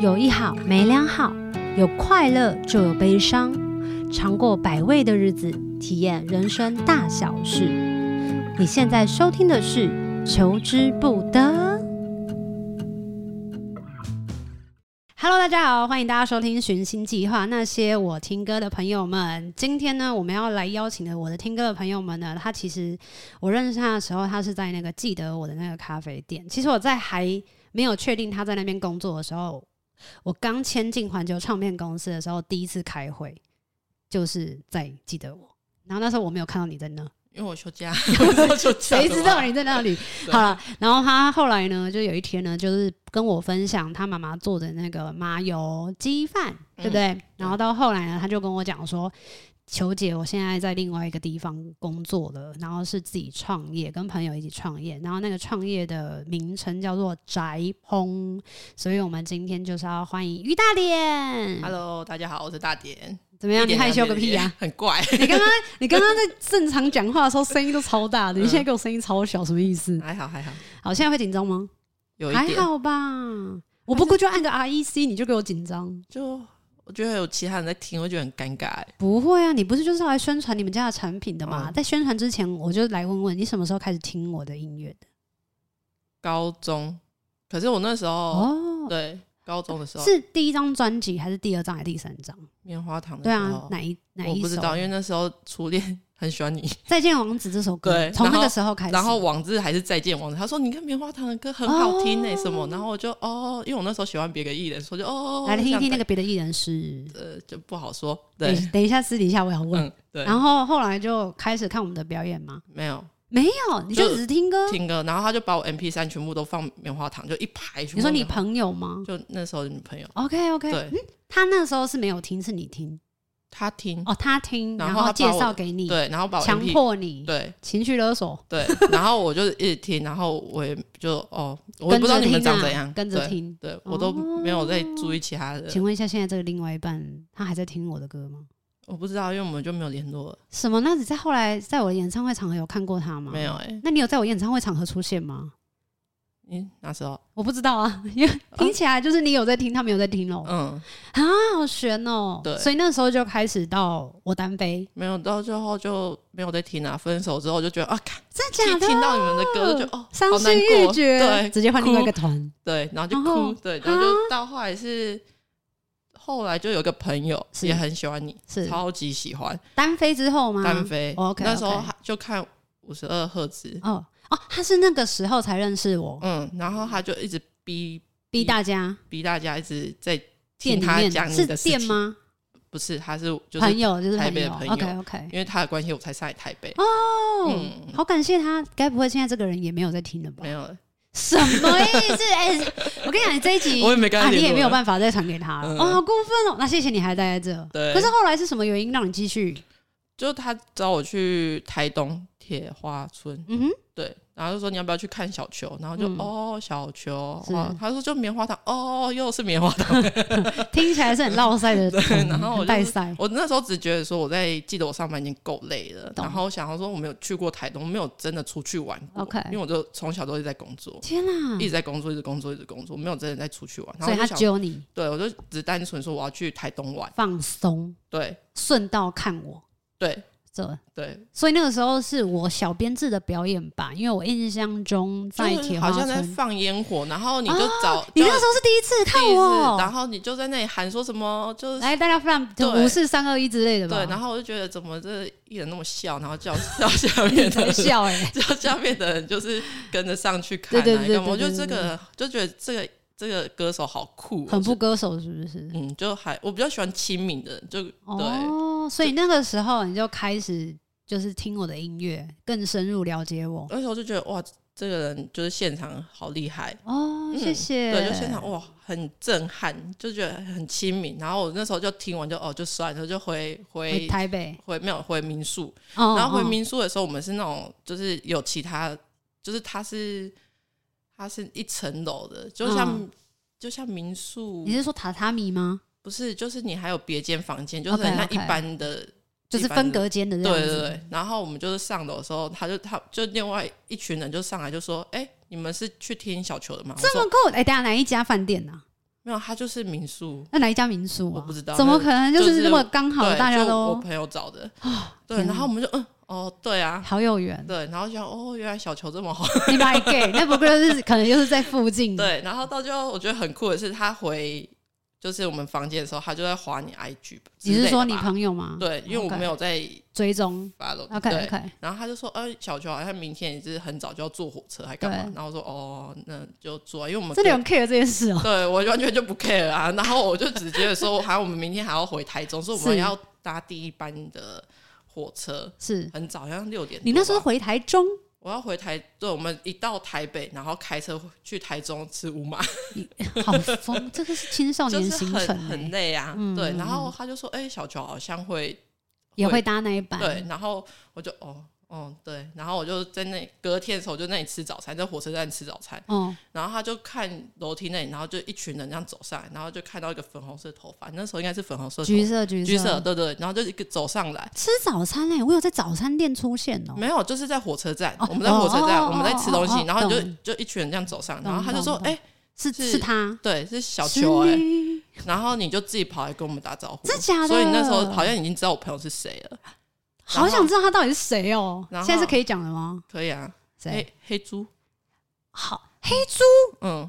有一好没两好，有快乐就有悲伤，尝过百味的日子，体验人生大小事。你现在收听的是《求之不得》。Hello，大家好，欢迎大家收听《寻星计划》。那些我听歌的朋友们，今天呢，我们要来邀请的我的听歌的朋友们呢，他其实我认识他的时候，他是在那个记得我的那个咖啡店。其实我在还没有确定他在那边工作的时候。我刚签进环球唱片公司的时候，第一次开会就是在记得我。然后那时候我没有看到你在那，因为我休假，谁知道你在那里？好了，然后他后来呢，就有一天呢，就是跟我分享他妈妈做的那个麻油鸡饭，对不对？嗯、然后到后来呢，他就跟我讲说。球姐，我现在在另外一个地方工作了，然后是自己创业，跟朋友一起创业，然后那个创业的名称叫做宅烹，所以我们今天就是要欢迎于大典。Hello，大家好，我是大典。怎么样？你害羞个屁呀、啊？很怪。你刚刚 你刚刚在正常讲话的时候声音都超大的，你现在给我声音超小，什么意思？还好还好。好，现在会紧张吗？有一点。还好吧。我不过就按个 R E C，你就给我紧张就。我觉得有其他人在听，我觉得很尴尬。不会啊，你不是就是来宣传你们家的产品的吗？嗯、在宣传之前，我就来问问你什么时候开始听我的音乐的？高中，可是我那时候哦，对，高中的时候是第一张专辑还是第二张还是第三张？棉花糖的对啊，哪一哪一首？我不知道，因为那时候初恋。很喜欢你，《再见王子》这首歌，对，从那个时候开始。然后王子还是《再见王子》，他说：“你看棉花糖的歌很好听诶，什么？”然后我就哦，因为我那时候喜欢别的艺人，说就哦，来听一听那个别的艺人是呃，就不好说。对，等一下私底下我要问。对，然后后来就开始看我们的表演吗？没有，没有，你就只是听歌，听歌。然后他就把我 M P 三全部都放棉花糖，就一排。你说你朋友吗？就那时候的女朋友。OK OK，对，他那时候是没有听，是你听。他听哦，他听，然后介绍给你，对，然后把我强迫你，对，情绪勒索，对，然后我就一直听，然后我也就哦，我也不知道你们长怎样，跟着听，对我都没有在注意其他的。请问一下，现在这个另外一半他还在听我的歌吗？我不知道，因为我们就没有联络了。什么？那你在后来在我的演唱会场合有看过他吗？没有哎。那你有在我演唱会场合出现吗？嗯，那时候？我不知道啊，因为听起来就是你有在听，他们有在听喽。嗯，啊，好悬哦。对，所以那时候就开始到我单飞，没有到最后就没有在听啊。分手之后就觉得啊，真的假的？听到你们的歌就哦，伤心欲绝，对，直接换另外一个团，对，然后就哭，对，然后就到后来是后来就有个朋友也很喜欢你，是超级喜欢。单飞之后吗？单飞，OK，那时候就看五十二赫兹哦。哦，他是那个时候才认识我，嗯，然后他就一直逼逼大家，逼大家一直在听他讲你的事吗？不是，他是就是朋友，就是台北的朋友。OK OK，因为他的关系，我才上来台北。哦，嗯，好感谢他。该不会现在这个人也没有在听了吧？没有了。什么意思？哎，我跟你讲，你这一集 我也没跟他，你也没有办法再传给他了。哦，好过分哦。那谢谢你还待在这。对。可是后来是什么原因让你继续？就他找我去台东铁花村。嗯哼。对。然后就说你要不要去看小球？然后就、嗯、哦小球，他说就棉花糖哦，又是棉花糖，听起来是很烙赛的。对，然后我带赛。我那时候只觉得说我在记得我上班已经够累了，然后想要说我没有去过台东，没有真的出去玩过。OK，因为我就从小都一直在工作，天哪，一直在工作，一直工作，一直工作，没有真的在出去玩。所以他揪你，对我就只单纯说我要去台东玩，放松，对，顺道看我，对。这对，所以那个时候是我小编制的表演吧，因为我印象中在铁花好像在放烟火，然后你就找你那时候是第一次看我，然后你就在那里喊说什么，就是来大家放五四三二一之类的吧。对，然后我就觉得怎么这艺人那么笑，然后叫 叫下面的笑哎，叫下面的人就是跟着上去看，对对对，我就这个就觉得这个。这个歌手好酷，很不歌手是不是？嗯，就还我比较喜欢亲民的，就对哦，所以那个时候你就开始就是听我的音乐，更深入了解我。那时候就觉得哇，这个人就是现场好厉害哦，谢谢。对，就现场哇，很震撼，就觉得很亲民。然后我那时候就听完就哦，就算了，就回回台北，回没有回民宿。然后回民宿的时候，我们是那种就是有其他，就是他是。它是一层楼的，就像、嗯、就像民宿。你是说榻榻米吗？不是，就是你还有别间房间，就是那一般的.就是分隔间的这样子。对对对。然后我们就是上楼的时候，他就他就另外一群人就上来就说：“哎、欸，你们是去听小球的吗？”这么够？哎、欸，等下哪一家饭店呢、啊？没有，他就是民宿。那哪一家民宿啊？我不知道，怎么可能就是那么刚好？大家都我朋友找的。对，然后我们就嗯，哦，对啊，好有缘。对，然后就哦，原来小球这么好。你买给那不过就是可能就是在附近。对，然后到最后我觉得很酷的是，他回。就是我们房间的时候，他就在划你 IG。你是说你朋友吗？对，因为我没有在追踪。OK OK。然后他就说：“呃，小球好像明天也是很早就要坐火车，还干嘛？”然后说：“哦，那就坐，因为我们这里很 care 这件事哦。”对，我完全就不 care 啊。然后我就只觉得说，好像我们明天还要回台中，所以我们要搭第一班的火车，是很早，好像六点。你那时候回台中？我要回台，对，我们一到台北，然后开车去台中吃乌马，好疯！这个是青少年行程，很很累啊。嗯、对，然后他就说：“哎、欸，小乔好像会也会搭那一班。”对，然后我就哦。哦，对，然后我就在那隔天的时候就在那里吃早餐，在火车站吃早餐。嗯，然后他就看楼梯那里，然后就一群人这样走上来，然后就看到一个粉红色头发，那时候应该是粉红色，橘色，橘色，橘色，对对。然后就一个走上来吃早餐嘞，我有在早餐店出现哦。没有，就是在火车站，我们在火车站，我们在吃东西，然后就就一群人这样走上，然后他就说：“哎，是是他，对，是小球哎。”然后你就自己跑来跟我们打招呼，真假的？所以那时候好像已经知道我朋友是谁了。好想知道他到底是谁哦！现在是可以讲的吗？可以啊。黑黑猪，好黑猪，嗯，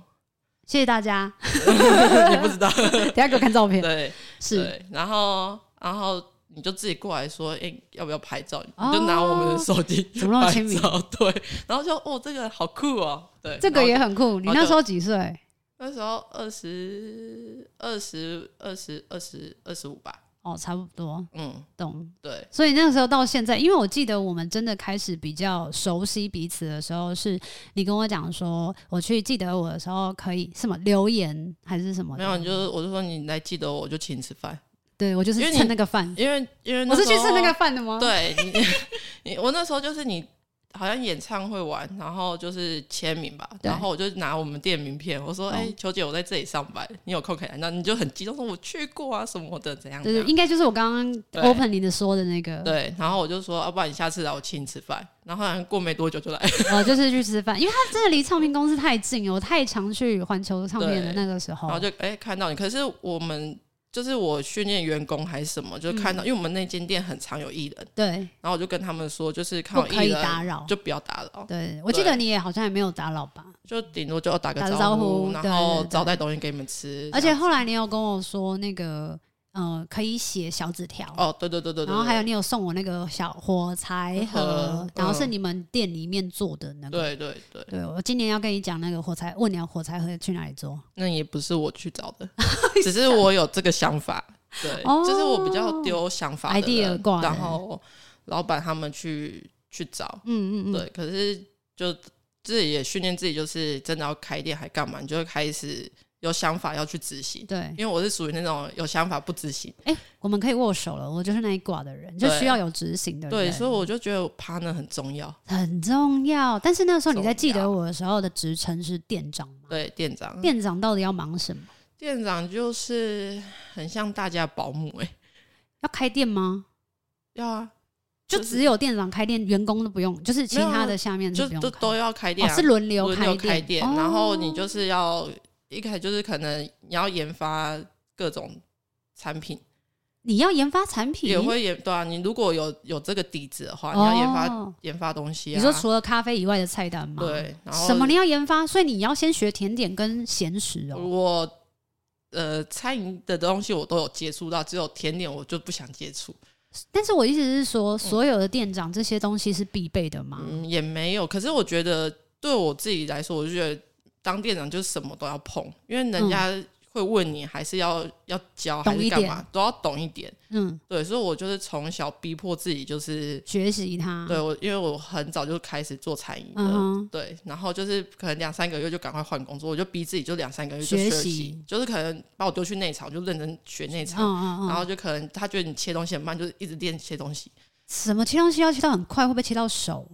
谢谢大家。你不知道，等下给我看照片。对，是。然后，然后你就自己过来说，哎，要不要拍照？你就拿我们的手机，怎么那么亲密？对。然后就哦，这个好酷哦。对，这个也很酷。你那时候几岁？那时候二十二十二十二十二十五吧。哦，差不多，嗯，懂，对，所以那个时候到现在，因为我记得我们真的开始比较熟悉彼此的时候，是你跟我讲说，我去记得我的时候可以什么留言还是什么？没有，你就我就说你来记得我，我就请你吃饭。对，我就是蹭那个饭，因为因为我是去蹭那个饭的吗？对，你，你我那时候就是你。好像演唱会完，然后就是签名吧，然后我就拿我们店名片，我说：“哎、欸，球姐，我在这里上班，你有空可以来。”那你就很激动说：“我去过啊，什么的，怎样？”应该就是我刚刚 opening 的说的那个。对，然后我就说：“要、啊、不然你下次来我请你吃饭。”然后好像过没多久就来，哦，就是去吃饭，因为他真的离唱片公司太近了，我太常去环球唱片的那个时候，然后就哎、欸、看到你，可是我们。就是我训练员工还是什么，就看到，因为我们那间店很常有艺人，对，然后我就跟他们说，就是看到艺人，不可以打扰，就不要打扰。对，我记得你也好像也没有打扰吧？就顶多就要打个招呼，然后招待东西给你们吃。而且后来你有跟我说那个。嗯，可以写小纸条哦，对对对对，然后还有你有送我那个小火柴盒，然后是你们店里面做的那个，对对对，对我今年要跟你讲那个火柴，问你要火柴盒去哪里做？那也不是我去找的，只是我有这个想法，对，就是我比较丢想法 idea 挂，然后老板他们去去找，嗯嗯嗯，对，可是就自己也训练自己，就是真的要开店还干嘛？你就会开始。有想法要去执行，对，因为我是属于那种有想法不执行。哎、欸，我们可以握手了，我就是那一挂的人，就需要有执行的人。对，所以我就觉得 partner 很重要，很重要。但是那时候你在记得我的时候的职称是店长吗？对，店长。店长到底要忙什么？店长就是很像大家保姆、欸，哎，要开店吗？要啊，就只有店长开店，员工都不用，就是其他的下面就都都要开店、啊哦，是轮流开店，开店哦、然后你就是要。一开始就是可能你要研发各种产品，你要研发产品也会研对啊。你如果有有这个底子的话，你要研发、哦、研发东西、啊。你说除了咖啡以外的菜单吗？对，然后什么你要研发？所以你要先学甜点跟咸食哦。我呃餐饮的东西我都有接触到，只有甜点我就不想接触。但是我意思是说，所有的店长这些东西是必备的吗？嗯，也没有。可是我觉得对我自己来说，我就觉得。当店长就是什么都要碰，因为人家会问你，还是要要教，还是干嘛，都要懂一点。嗯，对，所以我就是从小逼迫自己，就是学习它。对我，因为我很早就开始做餐饮的，对，然后就是可能两三个月就赶快换工作，我就逼自己就两三个月就学习，就是可能把我丢去内场，就认真学内场，然后就可能他觉得你切东西很慢，就是一直练切东西。什么切东西要切到很快，会不会切到手？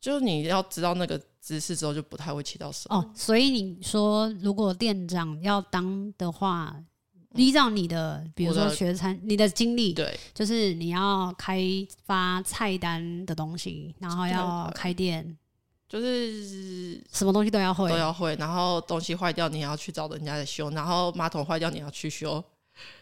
就是你要知道那个。知识之后就不太会起到手哦，所以你说如果店长要当的话，依照你的，比如说学餐，你的经历，对，就是你要开发菜单的东西，然后要开店，就是什么东西都要会，都要会。然后东西坏掉，你要去找人家来修。然后马桶坏掉，你要去修。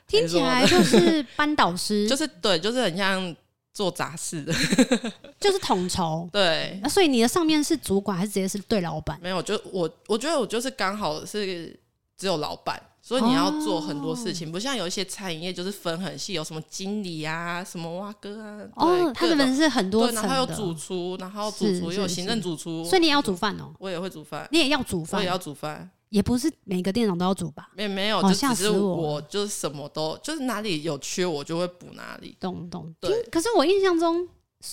听起来就是 班导师，就是对，就是很像做杂事的，就是统筹。对，那所以你的上面是主管，还是直接是对老板？没有，就我我觉得我就是刚好是只有老板。所以你要做很多事情，哦、不像有一些餐饮业就是分很细，有什么经理啊，什么挖哥啊。哦，他这边是很多层的。然后有主厨，然后主厨又有行政主厨。所以你也要煮饭哦。我也会煮饭。你也要煮饭。我也要煮饭。也不是每个店长都要煮吧？没没有，就只是我就是什么都就是哪里有缺我就会补哪里。懂懂。对。可是我印象中。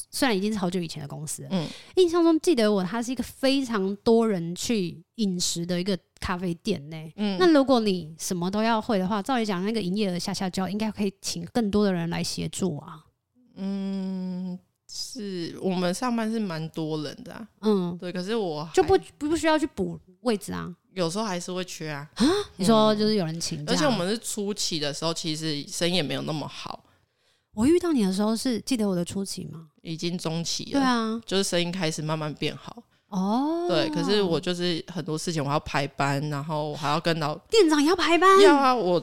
虽然已经是好久以前的公司了，嗯，印象中记得我，它是一个非常多人去饮食的一个咖啡店呢。嗯，那如果你什么都要会的话，照理讲，那个营业额下下焦，应该可以请更多的人来协助啊。嗯，是我们上班是蛮多人的，啊，嗯，对。可是我就不不需要去补位置啊，有时候还是会缺啊。啊，你说就是有人请，而且我们是初期的时候，其实生意也没有那么好。我遇到你的时候是记得我的初期吗？已经中期了，对啊，就是声音开始慢慢变好哦。对，可是我就是很多事情我要排班，然后我还要跟老店长要排班。要啊，我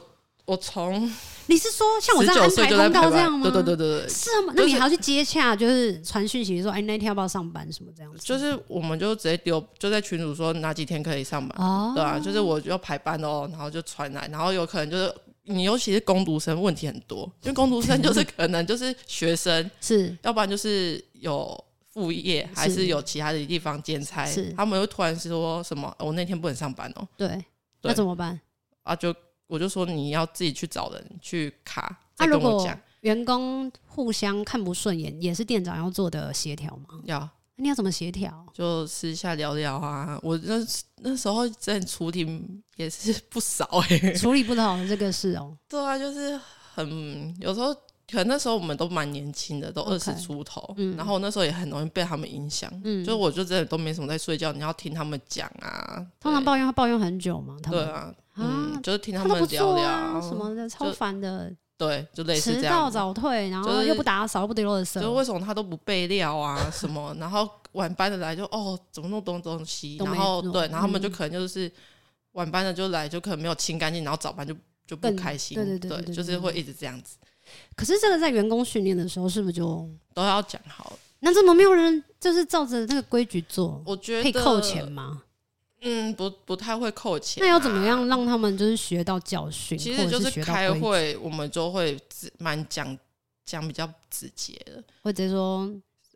我从你是说像我这样安排通告这样吗？对对对对对，是吗？那你还要去接洽，就是传讯息说，哎，那天要不要上班什么这样子？就是我们就直接丢，就在群主说哪几天可以上班哦，对啊，就是我就要排班哦，然后就传来，然后有可能就是。你尤其是工读生，问题很多，因为工读生就是可能就是学生，是，要不然就是有副业，还是有其他的地方兼差，是，他们又突然说什么，我那天不能上班哦，对，那怎么办？啊，就我就说你要自己去找人去卡，再跟我讲，员工互相看不顺眼，也是店长要做的协调吗？要。你要怎么协调？就私下聊聊啊。我那那时候在处理也是 不少哎、欸，处理不了这个事哦、喔。对啊，就是很有时候，可能那时候我们都蛮年轻的，都二十出头。Okay, 嗯、然后那时候也很容易被他们影响。嗯，就我就真的都没什么在睡觉，你要听他们讲啊。通常抱怨会抱怨很久嘛？对啊，嗯，就是听他们聊聊、啊、什么的，超烦的。对，就类似这样。迟到早退，然后又不打扫，又不丢垃圾。就为什么他都不备料啊？什么？然后晚班的来就哦，怎么那么多东西？然后对，然后他们就可能就是晚班的就来，就可能没有清干净，然后早班就就不开心。对对对，对，就是会一直这样子。可是这个在员工训练的时候，是不是就都要讲好？那怎么没有人就是照着那个规矩做？我觉得可以扣钱吗？嗯，不不太会扣钱、啊。那要怎么样让他们就是学到教训？其实就是开会，我们就会蛮讲讲比较直接的，或者说，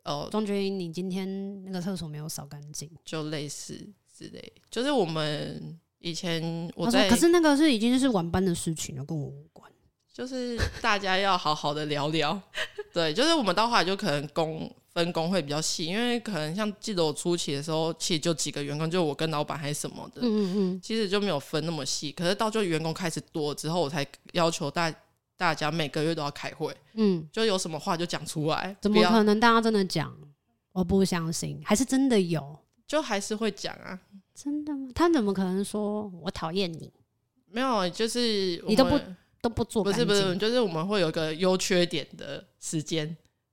哦，庄君，你今天那个厕所没有扫干净，就类似之类。就是我们以前我在，可是那个是已经是晚班的事情了，跟我无关。就是大家要好好的聊聊，对，就是我们到后来就可能工分工会比较细，因为可能像记得我初期的时候，其实就几个员工，就我跟老板还是什么的，嗯嗯，其实就没有分那么细。可是到就员工开始多之后，我才要求大大家每个月都要开会，嗯，就有什么话就讲出来。怎么可能大家真的讲？我不相信，还是真的有，就还是会讲啊？真的吗？他怎么可能说我讨厌你？没有，就是你都不。都不做，不是不是，就是我们会有个优缺点的时间，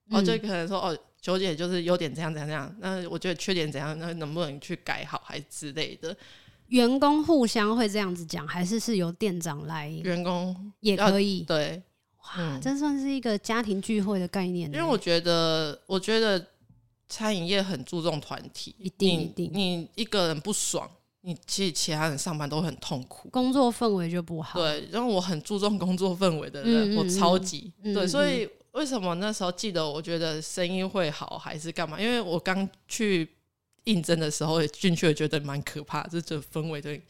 嗯、哦，就可能说哦，九姐就是优点怎样怎样怎样，那我觉得缺点怎样，那能不能去改好，还是之类的。员工互相会这样子讲，还是是由店长来？员工也可以，对，哇，这算是一个家庭聚会的概念。因为我觉得，我觉得餐饮业很注重团体，一定一定，你一个人不爽。你其实其他人上班都很痛苦，工作氛围就不好。对，因为我很注重工作氛围的人，嗯、我超级、嗯、对，所以为什么那时候记得，我觉得声音会好还是干嘛？因为我刚去应征的时候进去，觉得蛮可怕，就这氛围对，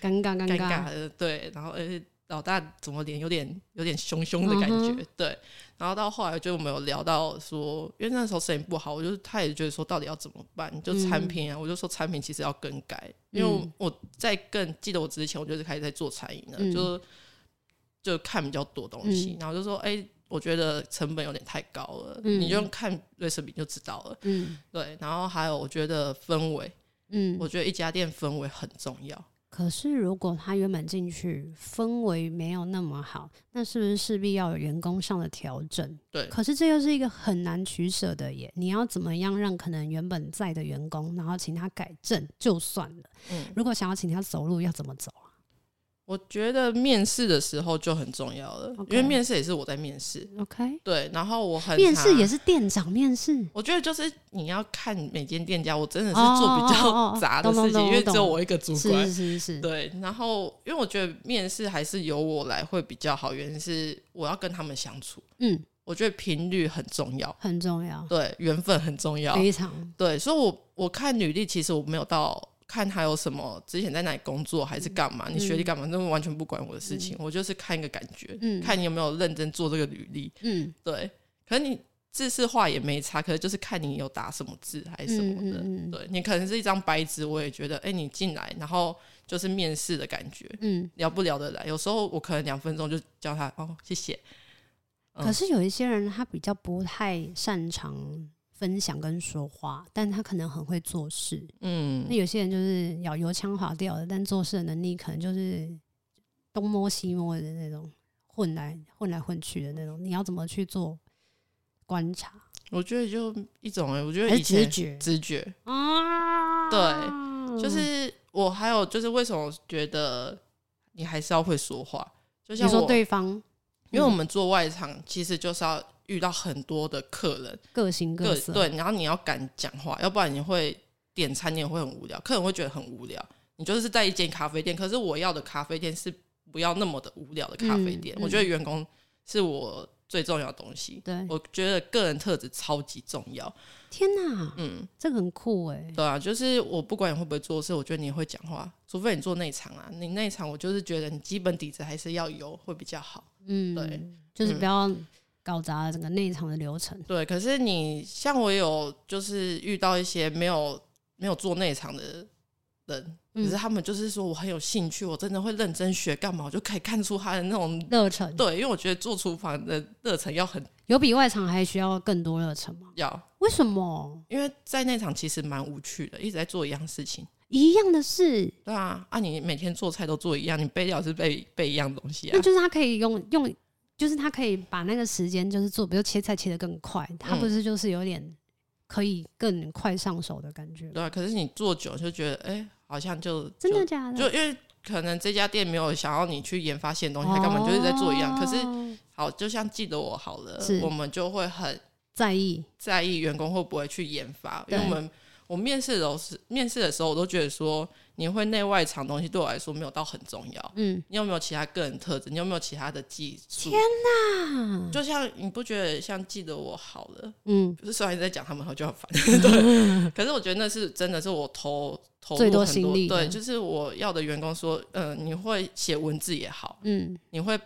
尴尬尴尬，的对，然后而且。老大怎么脸有点有点凶凶的感觉，嗯、对。然后到后来就我们有聊到说，因为那时候生意不好，我就他也觉得说到底要怎么办？就产品啊，嗯、我就说产品其实要更改，因为我在更记得我之前，我就是开始在做餐饮的，嗯、就就看比较多东西，嗯、然后就说，哎、欸，我觉得成本有点太高了，嗯、你就看瑞士饼就知道了，嗯，对。然后还有我觉得氛围，嗯，我觉得一家店氛围很重要。可是如果他原本进去氛围没有那么好，那是不是势必要有员工上的调整？对。可是这又是一个很难取舍的耶。你要怎么样让可能原本在的员工，然后请他改正就算了。嗯。如果想要请他走路，要怎么走？我觉得面试的时候就很重要了，Okay. 因为面试也是我在面试。OK，对，然后我很面试也是店长面试。我觉得就是你要看每间店家，我真的是做比较 杂的事情，因为只有我一个主管。是是是。对，然后因为我觉得面试还是由我来会比较好，原因是我要跟他们相处。嗯，我觉得频率很重要，很重要。对，缘分很重要，非常。对，所以我我看履历，其实我没有到。看他有什么，之前在哪里工作还是干嘛？嗯、你学历干嘛？那完全不管我的事情。嗯、我就是看一个感觉，嗯、看你有没有认真做这个履历。嗯，对。可能你字式化也没差，可是就是看你有打什么字还是什么的。对，你可能是一张白纸，我也觉得，哎、欸，你进来，然后就是面试的感觉，嗯，聊不聊得来？有时候我可能两分钟就叫他哦，谢谢。嗯、可是有一些人他比较不太擅长。分享跟说话，但他可能很会做事。嗯，那有些人就是咬油腔滑调的，但做事的能力可能就是东摸西摸的那种，混来混来混去的那种。你要怎么去做观察？我觉得就一种哎、欸，我觉得以前直觉直觉啊，对，就是我还有就是为什么觉得你还是要会说话？就像说对方，因为我们做外场，其实就是要。遇到很多的客人，各形各色，对，然后你要敢讲话，要不然你会点餐，你也会很无聊，客人会觉得很无聊。你就是在一间咖啡店，可是我要的咖啡店是不要那么的无聊的咖啡店。嗯嗯、我觉得员工是我最重要的东西。对，我觉得个人特质超级重要。天哪，嗯，这个很酷哎。对啊，就是我不管你会不会做事，我觉得你会讲话，除非你做内场啊。你内场，我就是觉得你基本底子还是要有，会比较好。嗯，对，就是不要。搞砸了整个内场的流程。对，可是你像我有就是遇到一些没有没有做内场的人，嗯、可是他们就是说我很有兴趣，我真的会认真学干嘛，我就可以看出他的那种热忱。对，因为我觉得做厨房的热忱要很有比外场还需要更多热忱吗？要。为什么？因为在内场其实蛮无趣的，一直在做一样事情，一样的事。对啊，啊，你每天做菜都做一样，你备料是备备一样东西啊。那就是他可以用用。就是他可以把那个时间，就是做，比如切菜切得更快，他不是就是有点可以更快上手的感觉。对啊，可是你做久就觉得，哎、欸，好像就真的假的？就因为可能这家店没有想要你去研发新的东西，他根本就是在做一样。可是好，就像记得我好了，我们就会很在意在意员工会不会去研发，因为我们我面试的时候是面试的时候，我都觉得说。你会内外藏东西对我来说没有到很重要。嗯，你有没有其他个人特质？你有没有其他的技术？天哪！就像你不觉得像记得我好了？嗯，就是虽然你在讲他们，我就很烦。对，可是我觉得那是真的是我投投入很多心力。对，就是我要的员工说，嗯、呃，你会写文字也好，嗯，你会。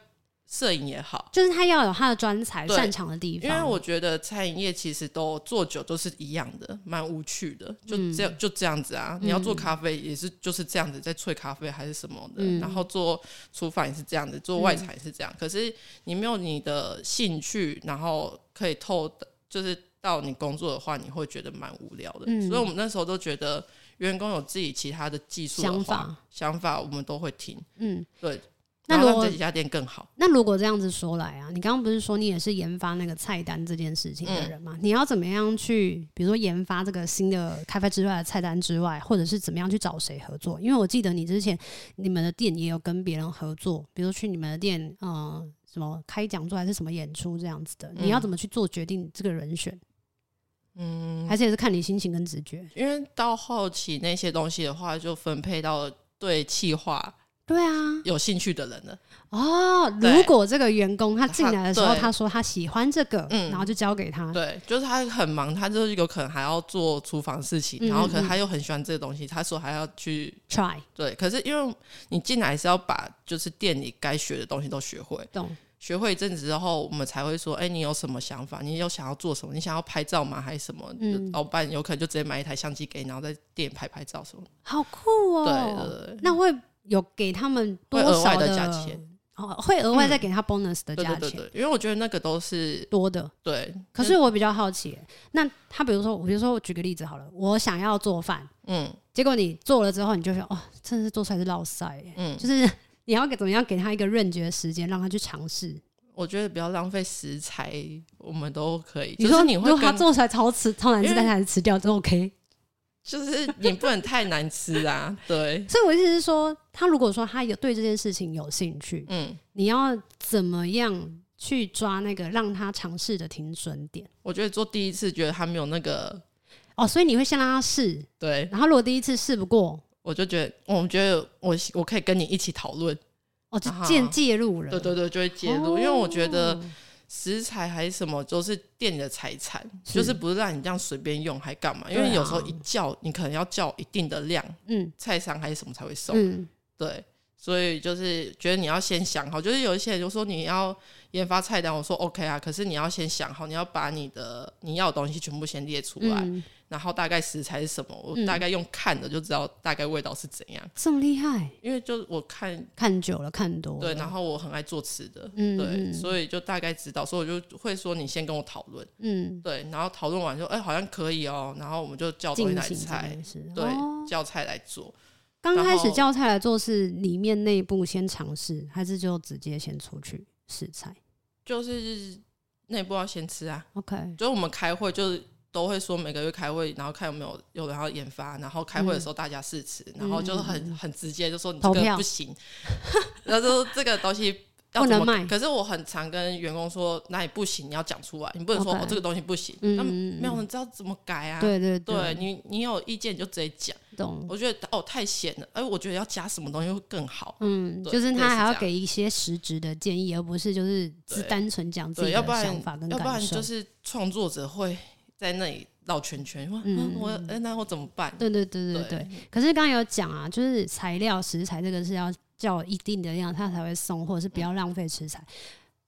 摄影也好，就是他要有他的专才、擅长的地方。因为我觉得餐饮业其实都做久都是一样的，蛮无趣的，就这样、嗯、就这样子啊。你要做咖啡也是就是这样子，在萃咖啡还是什么的，嗯、然后做厨房也是这样子，做外场也是这样。嗯、可是你没有你的兴趣，然后可以透的，就是到你工作的话，你会觉得蛮无聊的。嗯、所以我们那时候都觉得员工有自己其他的技术想法，想法我们都会听。嗯，对。那如果这几家店更好，那如果这样子说来啊，你刚刚不是说你也是研发那个菜单这件事情的人吗？嗯、你要怎么样去，比如说研发这个新的开发之外的菜单之外，或者是怎么样去找谁合作？因为我记得你之前你们的店也有跟别人合作，比如说去你们的店，嗯、呃，什么开讲座还是什么演出这样子的，嗯、你要怎么去做决定这个人选？嗯，还是也是看你心情跟直觉？因为到后期那些东西的话，就分配到对企划。对啊，有兴趣的人了？哦，如果这个员工他进来的时候，他说他喜欢这个，嗯，然后就交给他。对，就是他很忙，他就是有可能还要做厨房事情，然后可能他又很喜欢这个东西，他说还要去 try。对，可是因为你进来是要把就是店里该学的东西都学会，懂？学会一阵子之后，我们才会说，哎，你有什么想法？你有想要做什么？你想要拍照吗？还是什么？嗯，老板有可能就直接买一台相机给你，然后在店里拍拍照什么。好酷哦！对对对，那会。有给他们多少的，价钱哦，会额外再给他 bonus 的价钱，嗯，对对对，因为我觉得那个都是多的，对。可是我比较好奇，那他比如说，比如说我举个例子好了，我想要做饭，嗯，结果你做了之后，你就说哦，真的是做出来是烙赛，嗯，就是 你要给怎么样给他一个认觉时间，让他去尝试。我觉得不要浪费食材，我们都可以。你说你会，如果他做出来超吃超难吃，但是还是吃掉都 OK。就是你不能太难吃啊，对。所以我意思是说，他如果说他有对这件事情有兴趣，嗯，你要怎么样去抓那个让他尝试的停损点？我觉得做第一次觉得他没有那个，哦，所以你会先让他试，对。然后如果第一次试不过，我就觉得，我觉得我我可以跟你一起讨论，哦，就介介入了，对对对，就会介入，哦，因为我觉得。食材还是什么，都是店里的财产，就是不是让你这样随便用，还干嘛？因为有时候一叫，你可能要叫一定的量，嗯，菜商还是什么才会送，嗯，对，所以就是觉得你要先想好，就是有一些人就说你要研发菜单，我说 OK 啊，可是你要先想好，你要把你的你要的东西全部先列出来。嗯然后大概食材是什么？我大概用看的就知道大概味道是怎样。嗯、这么厉害？因为就我看看久了，看多了。对，然后我很爱做吃的，嗯，对，所以就大概知道，所以我就会说你先跟我讨论，嗯，对，然后讨论完就哎好像可以哦，然后我们就叫东西来菜，对，哦、叫菜来做。刚开始叫菜来做是里面内部先尝试，还是就直接先出去试菜？就是内部要先吃啊。OK，就我们开会就是。都会说每个月开会，然后看有没有有人要研发，然后开会的时候大家试吃，嗯、然后就是很、嗯、很直接就说你这个不行，然后就说这个东西要怎么卖。可是我很常跟员工说哪里不行，你要讲出来，你不能说哦、这个东西不行，那、嗯、没有人知道怎么改啊。对对对，对你你有意见你就直接讲。懂。我觉得哦太咸了，哎，我觉得要加什么东西会更好。嗯，就是他还要给一些实质的建议，而不是就是只单纯讲自己的想法跟感受。要不然就是创作者会。在那里绕圈圈，嗯，我那我怎么办？对对对对对。对可是刚刚有讲啊，就是材料食材这个是要叫一定的量，他才会送，或者是不要浪费食材。嗯、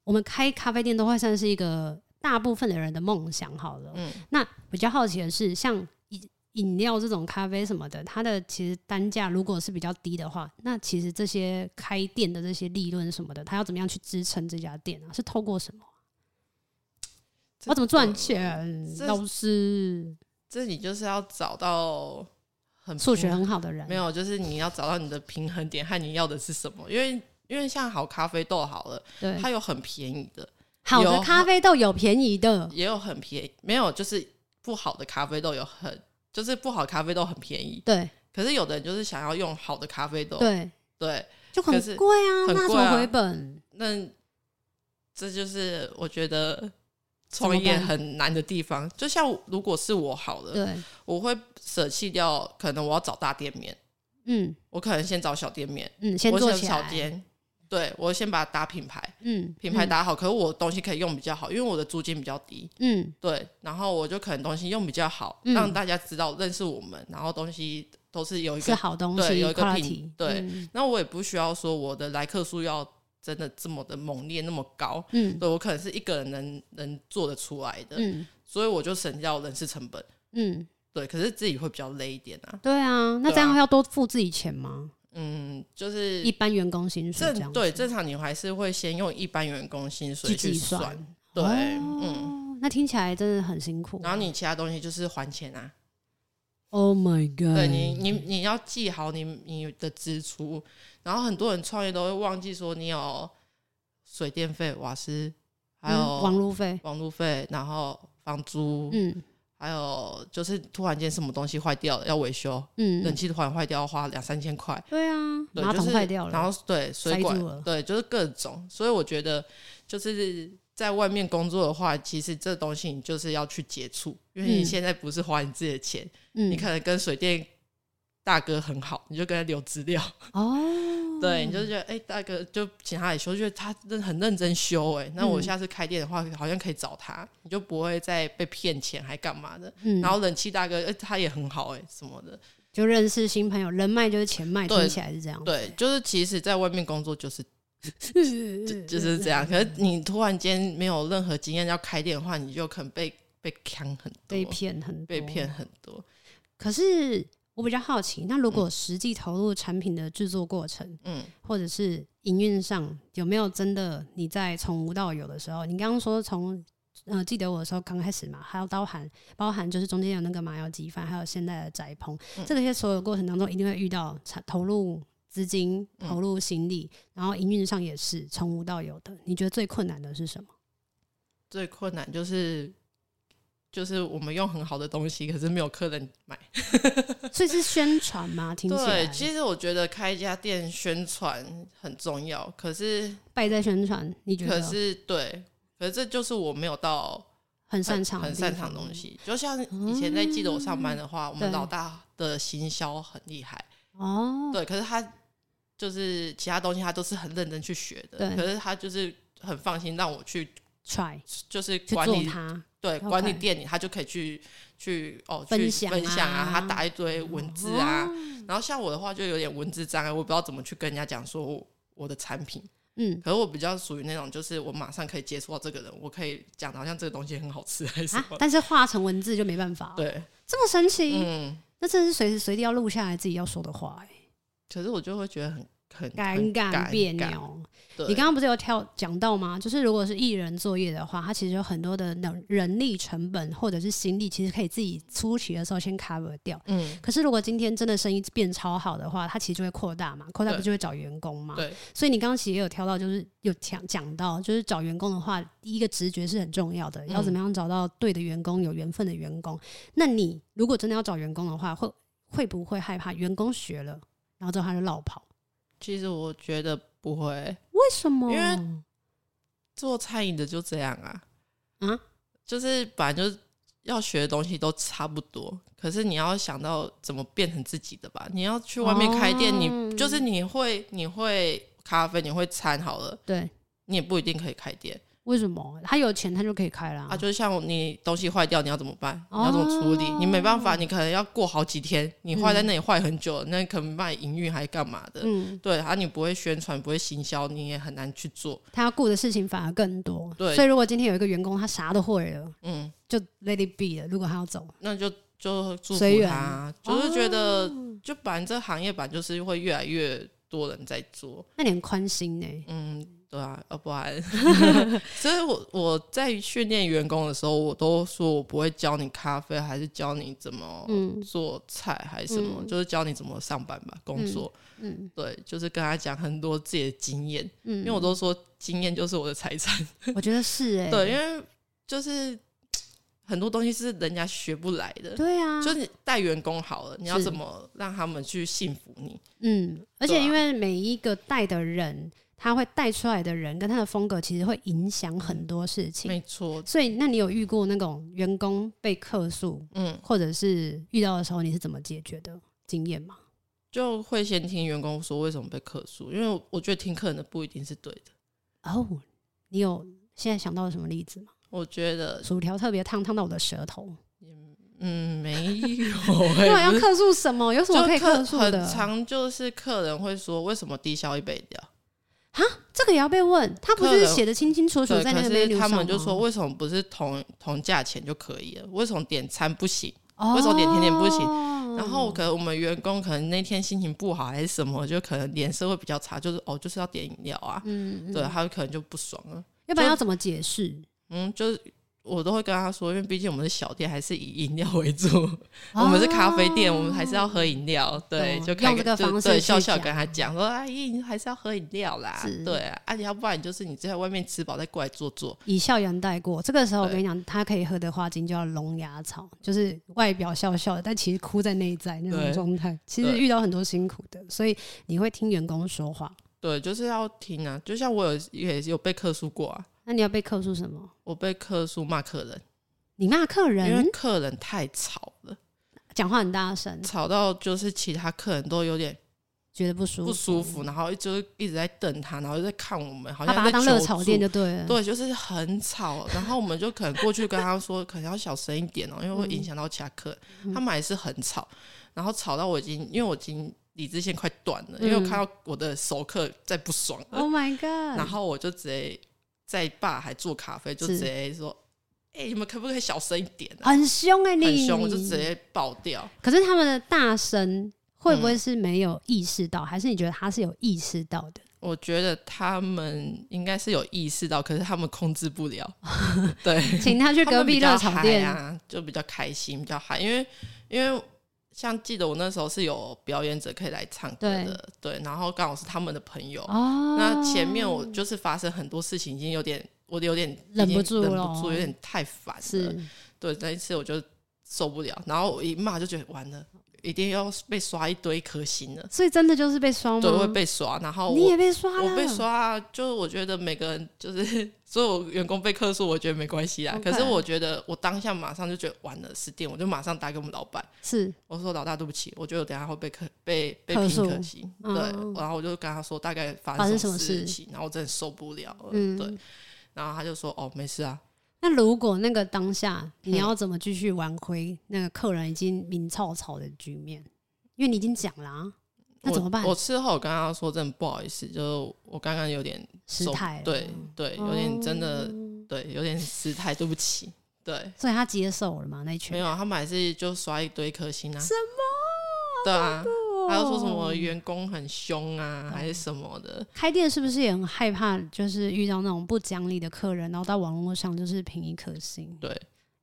我们开咖啡店都会算是一个大部分的人的梦想，好了。嗯。那比较好奇的是，像饮饮料这种咖啡什么的，它的其实单价如果是比较低的话，那其实这些开店的这些利润什么的，它要怎么样去支撑这家店啊？是透过什么？我怎么赚钱？老师，这你就是要找到很数学很好的人。没有，就是你要找到你的平衡点和你要的是什么。因为因为像好咖啡豆好了，对，它有很便宜的，好的咖啡豆有便宜的，也有很便宜。没有，就是不好的咖啡豆有很，就是不好的咖啡豆很便宜。对，可是有的人就是想要用好的咖啡豆，对对，就很贵啊，很贵啊，那怎么回本？那这就是我觉得。创业很难的地方，就像如果是我好了，对，我会舍弃掉，可能我要找大店面，嗯，我可能先找小店面，嗯，先做小店，对，我先把它打品牌，嗯，品牌打好，可是我东西可以用比较好，因为我的租金比较低，嗯，对，然后我就可能东西用比较好，让大家知道认识我们，然后东西都是有一个是好东西，对，有一个品，对，那我也不需要说我的来客数要。真的这么的猛烈，那么高，嗯，对，我可能是一个人能能做得出来的，嗯，所以我就省掉人事成本，嗯，对，可是自己会比较累一点啊，对啊，那这样要多付自己钱吗？嗯，就是一般员工薪水这样，对，正常你还是会先用一般员工薪水去算，对，哦、嗯，那听起来真的很辛苦，然后你其他东西就是还钱啊。Oh my god！对你，你你要记好你你的支出，然后很多人创业都会忘记说你有水电费、瓦斯，还有网路费、网路费，然后房租，嗯，还有就是突然间什么东西坏掉了要维修，嗯，冷气突然坏掉要花两三千块，对啊，马桶坏掉了，然后对水管，对，就是各种，所以我觉得就是。在外面工作的话，其实这东西你就是要去接触，因为你现在不是花你自己的钱，嗯、你可能跟水电大哥很好，你就跟他留资料哦，对，你就觉得哎、欸，大哥就请他来修，觉得他真的很认真修，哎，那我下次开店的话，好像可以找他，你就不会再被骗钱还干嘛的。嗯、然后冷气大哥，哎、欸，他也很好，哎，什么的，就认识新朋友，人脉就是钱脉，听起来是这样。对，就是其实在外面工作就是。就就是这样，可是你突然间没有任何经验要开店的话，你就可能被被坑很多，被骗很多，被骗很多。可是我比较好奇，那如果实际投入产品的制作过程，嗯，或者是营运上，有没有真的你在从无到有的时候？你刚刚说从呃记得我的时候刚开始嘛，还有包含包含就是中间有那个麻油鸡饭，还有现在的宅棚，嗯、这些所有过程当中一定会遇到产投入资金、投入心力，嗯、然后营运上也是从无到有的。你觉得最困难的是什么？最困难就是。就是我们用很好的东西，可是没有客人买，所以是宣传吗？听起来。对，其实我觉得开一家店宣传很重要，可是败在宣传。你觉得？可是对，可是这就是我没有到很擅长、很擅长的东西。就像以前在记得我上班的话，嗯、我们老大的行销很厉害哦。对，可是他就是其他东西他都是很认真去学的，可是他就是很放心让我去 try，就是管理他。对，管理店里他就可以去去哦，去分享啊，他打一堆文字啊。然后像我的话，就有点文字障碍，我不知道怎么去跟人家讲说我的产品。嗯，可是我比较属于那种，就是我马上可以接触到这个人，我可以讲的好像这个东西很好吃还是什么，但是化成文字就没办法。对，这么神奇。嗯，那真的是随时随地要录下来自己要说的话哎。可是我就会觉得很很尴尬别扭。你刚刚不是有跳讲到吗？就是如果是艺人作业的话，他其实有很多的能人力成本或者是心力，其实可以自己初期的时候先 cover 掉。嗯。可是如果今天真的生意变超好的话，他其实就会扩大嘛，扩大不就会找员工嘛？对。所以你刚刚其实也有挑到，就是有讲讲到，就是找员工的话，第一个直觉是很重要的，要怎么样找到对的员工，有缘分的员工。嗯、那你如果真的要找员工的话，会会不会害怕员工学了，然后之后他就落跑？其实我觉得。不会，为什么？因为做餐饮的就这样啊，啊，就是本来就是要学的东西都差不多，可是你要想到怎么变成自己的吧。你要去外面开店，哦、你就是你会你会咖啡，你会餐好了，对，你也不一定可以开店。为什么他有钱，他就可以开了啊？啊，就是像你东西坏掉，你要怎么办？你要怎么处理？哦、你没办法，你可能要过好几天，你坏在那里坏很久，嗯、那可能没办法营运还是干嘛的？嗯，对，啊，你不会宣传，不会行销，你也很难去做。他要顾的事情反而更多。对，所以如果今天有一个员工，他啥都会了，嗯，就 let it be 了。如果他要走，那就就祝福他，缘就是觉得，哦、就反正这行业吧，就是会越来越多人在做。那你很宽心呢？嗯。对啊，要不然，所以我我在训练员工的时候，我都说我不会教你咖啡，还是教你怎么做菜，还是什么，嗯、就是教你怎么上班吧，工作。嗯，嗯对，就是跟他讲很多自己的经验，嗯，因为我都说经验就是我的财产。我觉得是哎、欸，对，因为就是很多东西是人家学不来的。对啊，就是你带员工好了，你要怎么让他们去信服你？嗯，而且因为每一个带的人。他会带出来的人跟他的风格，其实会影响很多事情。没错，所以那你有遇过那种员工被客诉，嗯，或者是遇到的时候，你是怎么解决的经验吗？就会先听员工说为什么被客诉，因为我觉得听客人的不一定是对的。哦，你有现在想到了什么例子吗？我觉得薯条特别烫，烫到我的舌头。嗯，没有。那我要客诉什么？有什么可以客诉的？很常就是客人会说，为什么低消一杯掉？啊，这个也要被问？他不是写的清清楚楚在那个 menu 上吗？他们就说，为什么不是同同价钱就可以了？为什么点餐不行？哦、为什么点甜点不行？然后可能我们员工可能那天心情不好还是什么，就可能脸色会比较差，就是哦，就是要点饮料啊。嗯，嗯，对，他可能就不爽了。要不然要怎么解释？嗯，就是。我都会跟他说，因为毕竟我们是小店，还是以饮料为主。我们是咖啡店，我们还是要喝饮料。对，就开个方式，对，笑笑跟他讲说：“阿姨，你还是要喝饮料啦。”对，而且要不然就是你在外面吃饱再过来坐坐。以笑颜带过，这个时候我跟你讲，他可以喝的花精叫龙牙草，就是外表笑笑的，但其实哭在内在那种状态。其实遇到很多辛苦的，所以你会听员工说话。对，就是要听啊。就像我有也有被客诉过啊。那你要被客诉什么？我被客诉骂客人，你骂客人？因为客人太吵了，讲话很大声，吵到就是其他客人都有点觉得不舒服，不舒服，然后就一直在瞪他，然后就在看我们，好像他把他当热炒店就对了，对，就是很吵。然后我们就可能过去跟他说，可能要小声一点哦，因为会影响到其他客人。嗯、他们还是很吵，然后吵到我已经，因为我已经理智线快断了，嗯、因为我看到我的熟客在不爽。Oh my god！然后我就直接。在爸还做咖啡，就直接说：“哎、欸，你们可不可以小声一点、啊？很凶哎、欸，你很凶，我就直接爆掉。可是他们的大声会不会是没有意识到，嗯、还是你觉得他是有意识到的？我觉得他们应该是有意识到，可是他们控制不了。对，请他去隔壁热炒店啊，就比较开心，比较嗨。因为因为像记得我那时候是有表演者可以来唱歌的，对，对，然后刚好是他们的朋友。哦，那前面我就是发生很多事情，已经有点。我有点忍不住了，忍不住，有点太烦了。对，那一次我就受不了，然后我一骂就觉得完了，一定要被刷一堆颗星了。所以真的就是被刷吗？对，会被刷。然后你也被刷了，我被刷，就是我觉得每个人就是 所有员工被客诉，我觉得没关系啊。可是我觉得我当下马上就觉得完了，失电，我就马上打给我们老板，是我说老大对不起，我觉得我等下会被客被被评可惜。对，然后我就跟他说大概发生什么事情，然后我真的受不了了。嗯，对。然后他就说：“哦，没事啊。”那如果那个当下你要怎么继续挽回那个客人已经明吵吵的局面？因为你已经讲了啊，那怎么办？我，我事后我跟他说：“真的不好意思，就是我刚刚有点失态，对对，有点真的、哦、对，有点失态，对不起。”对，所以他接受了吗？那一群没有，他们还是就刷一堆颗星啊。什么？对啊。还有说什么员工很凶啊，还是什么的？开店是不是也很害怕？就是遇到那种不讲理的客人，然后到网络上就是评一颗星。对，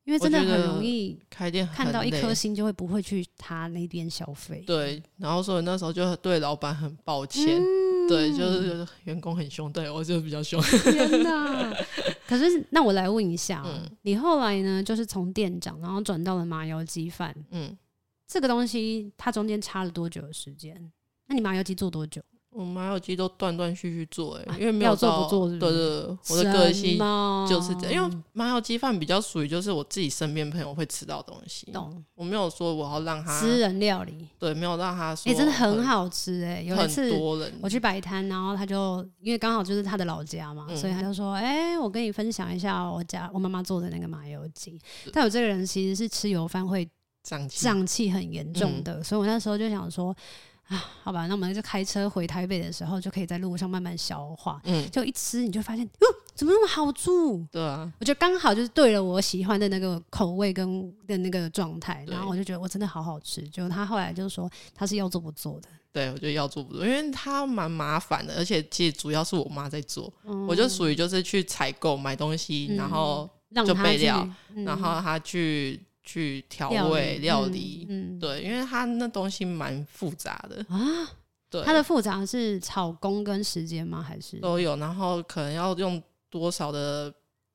因为真的很容易开店看到一颗星就会不会去他那边消费。对，然后所以那时候就对老板很抱歉。嗯、对，就是员工很凶，对我就是比较凶。天哪！可是那我来问一下，嗯、你后来呢？就是从店长，然后转到了麻油鸡饭。嗯。这个东西它中间差了多久的时间？那你麻油鸡做多久？我麻油鸡都断断续续做，哎，因为没有做不做是不是？对对对，我的个性就是这样。因为麻油鸡饭比较属于就是我自己身边朋友会吃到的东西，懂？我没有说我要让他私人料理，对，没有让他说，哎，真的很好吃，哎，有一次很多人我去摆摊，然后他就因为刚好就是他的老家嘛，所以他就说，哎，我跟你分享一下我家我妈妈做的那个麻油鸡。但我这个人其实是吃油饭会。胀气，胀气很严重的，嗯、所以我那时候就想说，啊，好吧，那我们就开车回台北的时候，就可以在路上慢慢消化。嗯，就一吃你就发现，哟，怎么那么好住？对啊，我觉得刚好就是对了我喜欢的那个口味跟的那个状态，然后我就觉得我真的好好吃。就他后来就说他是要做不做的，对，我觉得要做不做，因为他蛮麻烦的，而且其实主要是我妈在做，嗯、我就属于就是去采购买东西，嗯、然后就备料，嗯、然后他去。去调味料理，嗯，嗯，对，因为它那东西蛮复杂的啊。对，它的复杂是炒工跟时间吗？还是都有？然后可能要用多少的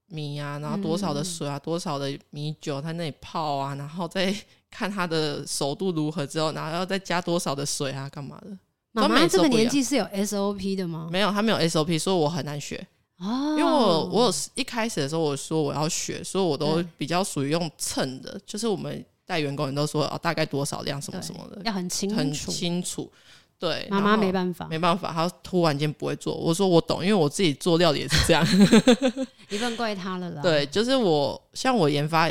米啊，然后多少的水啊，嗯、多少的米酒在那里泡啊，然后再看它的熟度如何之后，然后要再加多少的水啊，干嘛的？妈妈这个年纪是有 SOP 的吗？没有，他没有 SOP，所以我很难学。哦，因为我我有一开始的时候我说我要学，所以我都比较属于用称的，就是我们带员工人都说哦，大概多少量什么什么的，要很清楚。很清楚。对，妈妈没办法，没办法，他突然间不会做，我说我懂，因为我自己做料理也是这样，一份怪他了啦。对，就是我像我研发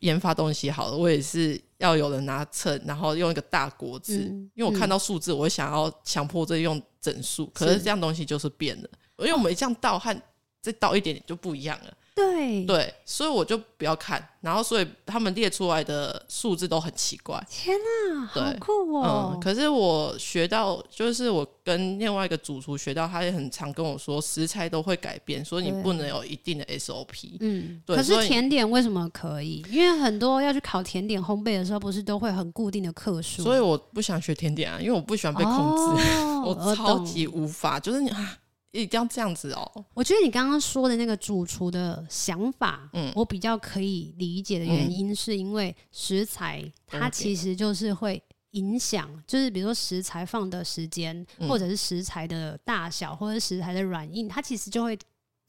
研发东西好了，我也是要有人拿秤，然后用一个大锅子，嗯、因为我看到数字，我想要强迫着用整数，可是。这样东西就是变了。因为我们这样倒和再倒一点点就不一样了。对对，所以我就不要看，然后所以他们列出来的数字都很奇怪。天哪，好酷哦！嗯，可是我学到，就是我跟另外一个主厨学到，他也很常跟我说，食材都会改变，所以你不能有一定的 SOP。嗯，对。可是甜点为什么可以？因为很多要去考甜点烘焙的时候，不是都会很固定的克数？所以我不想学甜点啊，因为我不喜欢被控制，哦，我超级无法，就是你啊。一定要这样子哦！我觉得你刚刚说的那个主厨的想法，嗯，我比较可以理解的原因，是因为食材它其实就是会影响，就是比如说食材放的时间，或者是食材的大小，或者是食材的软硬，它其实就会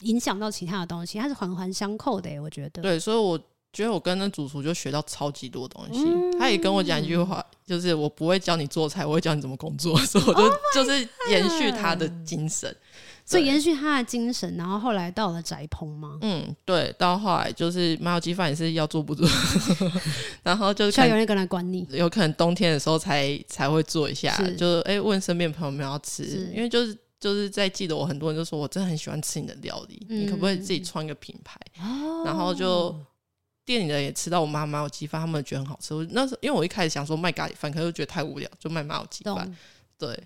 影响到其他的东西，它是环环相扣的耶。我觉得，对，所以我觉得我跟那主厨就学到超级多东西。嗯、他也跟我讲一句话，就是我不会教你做菜，我会教你怎么工作，所以我就、oh、就是延续他的精神。所以延续他的精神，然后后来到了宅烹吗？嗯，对，到后来就是麻油鸡饭也是要做不做，然后就是需要有人管你，有可能冬天的时候才才会做一下，是。就是哎、欸、问身边朋友们要吃，因为就是就是在记得我很多人就说我真的很喜欢吃你的料理，嗯、你可不可以自己创一个品牌？哦、然后就店里的人也吃到我妈麻油鸡饭，他们觉得很好吃。我那时候因为我一开始想说卖咖喱饭，可是又觉得太无聊，就卖麻油鸡饭。对，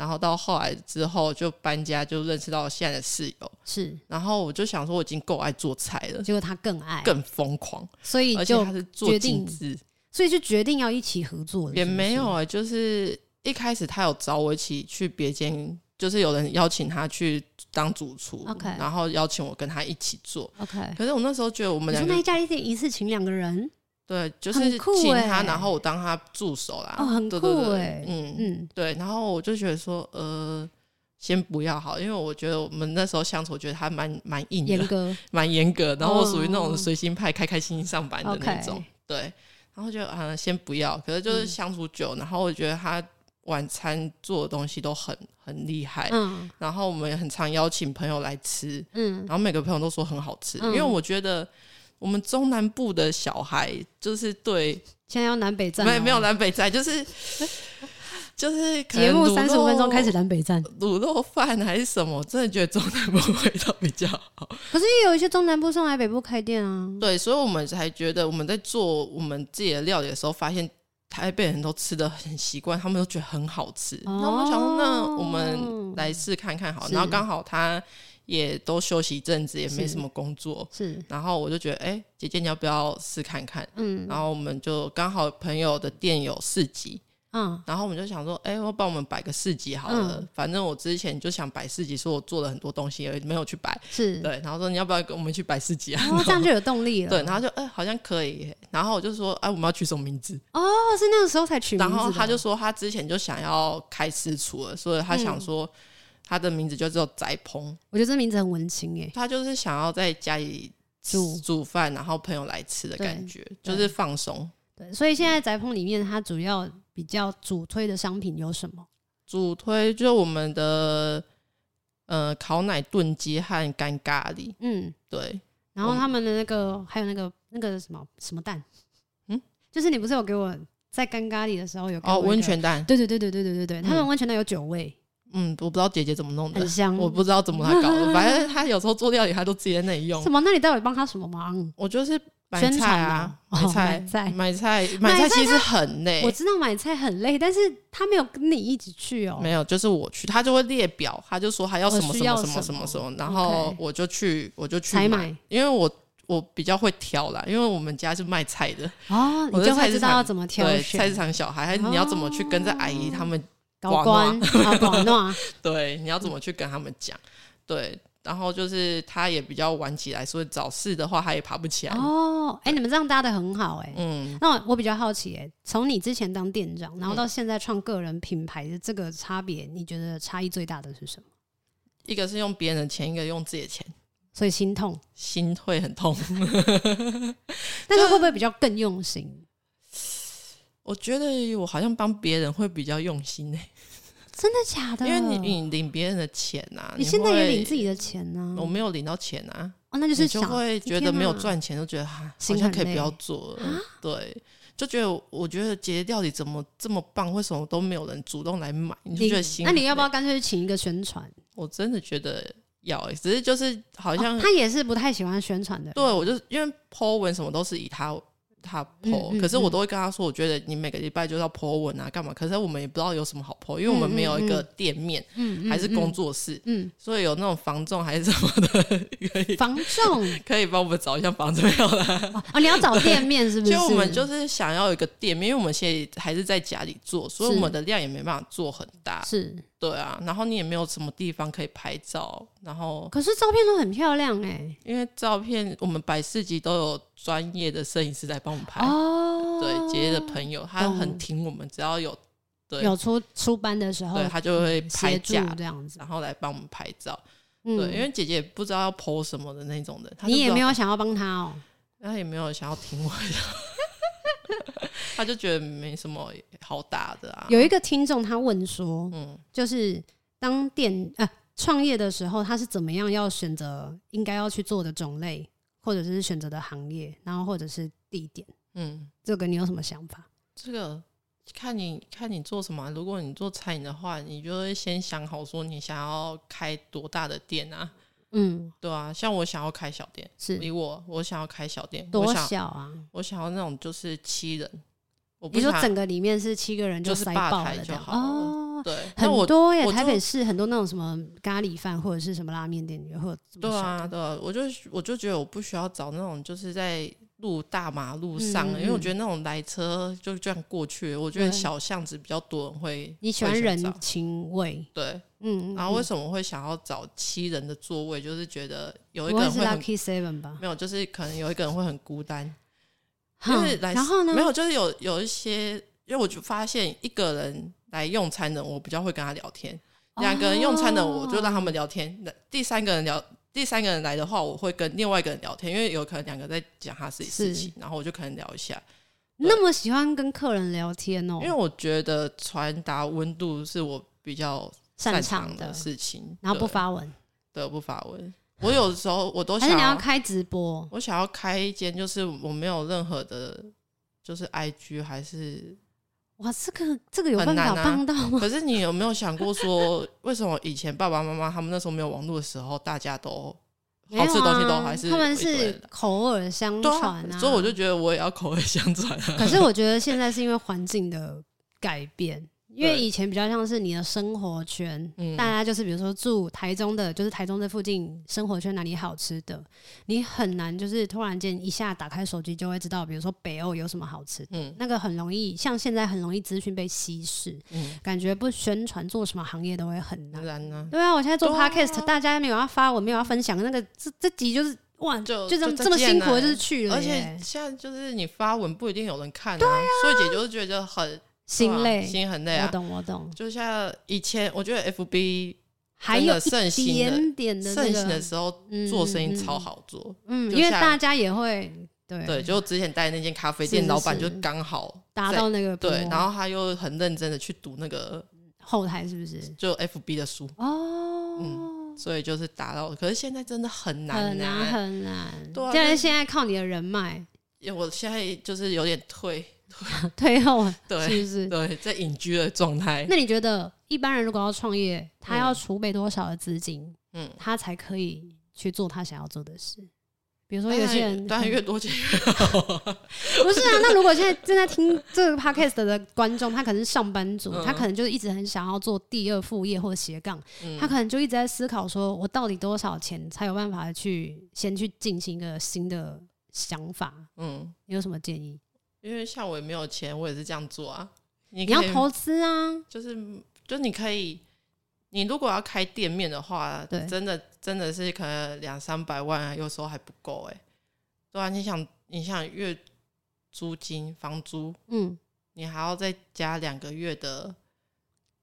然后到后来之后就搬家，就认识到现在的室友。是，然后我就想说我已经够爱做菜了，结果他更爱，更疯狂，所以就他是做精致，所以就决定要一起合作是是？也没有啊、欸，就是一开始他有找我一起去别间。就是有人邀请他去当主厨，Okay. 然后邀请我跟他一起做。OK，可是我那时候觉得我们两个那一家店一次请两个人，对，就是请他，然后我当他助手啦。哦，很酷哎，嗯嗯，对，然后我就觉得说，呃，先不要好，因为我觉得我们那时候相处，我觉得他蛮蛮硬的，严格，蛮严格。然后我属于那种随心派，开开心心上班的那种。Okay. 对，然后就啊，先不要。可是就是相处久，嗯、然后我觉得他。晚餐做的东西都很很厉害，嗯，然后我们也很常邀请朋友来吃，嗯，然后每个朋友都说很好吃，嗯，因为我觉得我们中南部的小孩就是对，现在要南北战，没没有南北站，就是就是节目三十五分钟开始南北站，卤肉饭还是什么，真的觉得中南部味道比较好。可是也有一些中南部上来北部开店啊，对，所以我们才觉得我们在做我们自己的料理的时候，发现。台北人都吃的很习惯，他们都觉得很好吃。那、哦、我想说，那我们来试看看好。是然后刚好他也都休息一阵子，也没什么工作。是，是然后我就觉得，哎、欸，姐姐你要不要试看看？嗯，然后我们就刚好朋友的店有市集。嗯，然后我们就想说，哎、欸，我帮我们摆个市集好了。嗯、反正我之前就想摆市集，说我做了很多东西，也没有去摆。是对，然后说你要不要跟我们去摆市集啊？哦，这样就有动力了。对，然后就哎、欸，好像可以。然后我就说，哎、啊，我们要取什么名字？哦，是那个时候才取名字。然后他就说，他之前就想要开私厨了，所以他想说，他的名字就叫宅烹。我觉得这名字很文青耶。他就是想要在家里煮煮饭，然后朋友来吃的感觉，就是放松。对，所以现在宅烹里面，它主要。比较主推的商品有什么？主推就是我们的呃烤奶炖鸡和干咖喱。嗯，对。然后他们的那个我还有那个那个什么什么蛋？嗯，就是你不是有给我在干咖喱的时候有哦温泉蛋？对对对对对对对对，他们温泉蛋有九味。嗯，我不知道姐姐怎么弄的，很香。我不知道怎么他搞的，反正她有时候做料理，她都直接在那里用。什么？那你到底帮她什么忙？我就是。买菜啊，买菜，买菜，买菜其实很累。我知道买菜很累，但是她没有跟你一起去哦。没有，就是我去，她就会列表，她就说还要什么什么什么什么什么，然后我就去，我就去买，因为我我比较会挑啦，因为我们家是卖菜的哦，你就会知道要怎么挑。对，菜市场小孩，还你要怎么去跟着阿姨他们搞关 搞弄？对，你要怎么去跟他们讲？对。然后就是他也比较晚起来，所以早市的话他也爬不起来。哦，哎，你们这样搭的很好哎。嗯，那我，我比较好奇哎，从你之前当店长，然后到现在创个人品牌的这个差别，你觉得差异最大的是什么？一个是用别人的钱，一个用自己的钱，所以心痛，心会很痛。但是会不会比较更用心？我觉得我好像帮别人会比较用心哎。真的假的？因为你你领别人的钱呐，你现在也领自己的钱呢？我没有领到钱啊，哦，那就是就会觉得没有赚钱，就觉得哈，好像可以不要做了。对，就觉得我觉得姐姐料理怎么这么棒，为什么都没有人主动来买？你就觉得心，那你要不要干脆请一个宣传？我真的觉得要，只是就是好像他也是不太喜欢宣传的。对，我就因为 po 文什么都是以他。他 po，可是我都会跟他说，我觉得你每个礼拜就要 po 文啊，干嘛？可是我们也不知道有什么好 po，因为我们没有一个店面，嗯，还是工作室，嗯，所以有那种房仲还是什么的，可以房仲 可以帮我们找一下房子没有啦？哦，你要找店面是不是？就我们就是想要有一个店面，因为我们现在还是在家里做，所以我们的量也没办法做很大，是。对啊，然后你也没有什么地方可以拍照，然后可是照片都很漂亮哎、欸，因为照片我们百事集都有专业的摄影师来帮我们拍哦。对，姐姐的朋友他很挺我们，只要有对有出出班的时候，对他就会拍架这样子，然后来帮我们拍照。嗯、对，因为姐姐不知道要 po 什么的那种的，你也没有想要帮他哦，他也没有想要挺我的。他就觉得没什么好打的啊。有一个听众他问说，嗯，就是当店呃创业的时候，他是怎么样要选择应该要去做的种类，或者是选择的行业，然后或者是地点，嗯，这个你有什么想法？这个看你看你做什么。如果你做餐饮的话，你就会先想好说你想要开多大的店啊。嗯，对啊，像我想要开小店，是以我我想要开小店，多小啊？我想，我想要那种就是七人，我不你说整个里面是七个人就塞爆了就好哦，对，很多耶，台北市很多那种什么咖喱饭或者是什么拉面店也会有这么对啊，对啊，我就我就觉得我不需要找那种就是在。路大马路上，因为我觉得那种来车就这样过去，我觉得小巷子比较多人会。你喜欢人情味，对，嗯，然后为什么会想要找七人的座位？就是觉得有一个人会很 lucky seven 吧，没有，就是可能有一个人会很孤单。就是来，然后呢？没有，就是有有一些，因为我就发现一个人来用餐的，我比较会跟他聊天；两个人用餐的，我就让他们聊天；那第三个人聊。第三个人来的话，我会跟另外一个人聊天，因为有可能两个在讲他自己事情，然后我就可能聊一下。那么喜欢跟客人聊天哦？因为我觉得传达温度是我比较擅长的事情。然后不发文，对，不发文。我有的时候我都想要开直播，我想要开一间，就是我没有任何的，就是 IG 还是。哇，这个这个有办法帮到吗？可是你有没有想过说，为什么以前爸爸妈妈他们那时候没有网络的时候，大家都好吃东西都还是他们是口耳相传啊？所以我就觉得我也要口耳相传啊。可是我觉得现在是因为环境的改变。因为以前比较像是你的生活圈，嗯、大家就是比如说住台中的，就是台中这附近生活圈哪里好吃的，你很难就是突然间一下打开手机就会知道，比如说北欧有什么好吃的，嗯，那个很容易，像现在很容易资讯被稀释，嗯，感觉不宣传做什么行业都会很难，然啊，对啊，我现在做 podcast，、啊、大家没有要发，我没有要分享，那个这这集就是哇，就就这么这么辛苦就是去了，而且现在就是你发文不一定有人看啊，所以姐就是觉得很。心累，心很累啊！我懂，我懂。就像以前，我觉得 FB 还有盛行的盛行的时候，做生意超好做。嗯，因为大家也会对对，就之前带那间咖啡店，老板就刚好达到那个对，然后他又很认真的去读那个后台，是不是？就 FB 的书哦，嗯，所以就是达到。可是现在真的很难，很难，很难。对，但是现在靠你的人脉，因为我现在就是有点退。退后，对，是不是？对，在隐居的状态。那你觉得一般人如果要创业，他要储备多少的资金，嗯，他才可以去做他想要做的事？比如说有些人，当然越多钱越好。不是啊，那如果现在正在听这个 podcast 的观众，他可能是上班族，他可能就一直很想要做第二副业或者斜杠，他可能就一直在思考说，我到底多少钱才有办法去先去进行一个新的想法？嗯，你有什么建议？因为像我也没有钱，我也是这样做啊。你，你要投资啊，就是就你可以，你如果要开店面的话，对，真的真的是可能两三百万啊，有时候还不够哎。对啊，你想你想月租金房租，嗯，你还要再加两个月的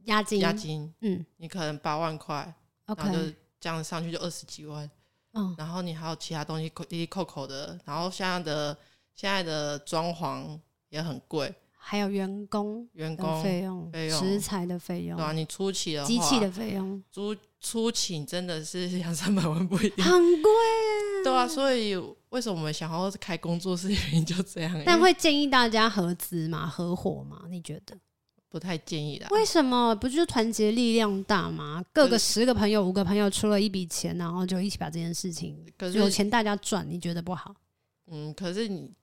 押金，押金，嗯，你可能八万块然后就这样上去就二十几万，嗯，然后你还有其他东西扣滴滴扣扣的，然后现在的。现在的装潢也很贵，还有员工员工费用、费用、食材的费用，对啊，你初期的话，机器的费用，租初期真的是 两三百万不一定，很贵耶。对啊，所以为什么我们想要开工作室原因就这样？但会建议大家合资嘛？合伙嘛？你觉得？不太建议的。为什么？不就是团结力量大吗？各个十个朋友、五个朋友出了一笔钱，然后就一起把这件事情，可是有钱大家赚，你觉得不好？嗯，可是你。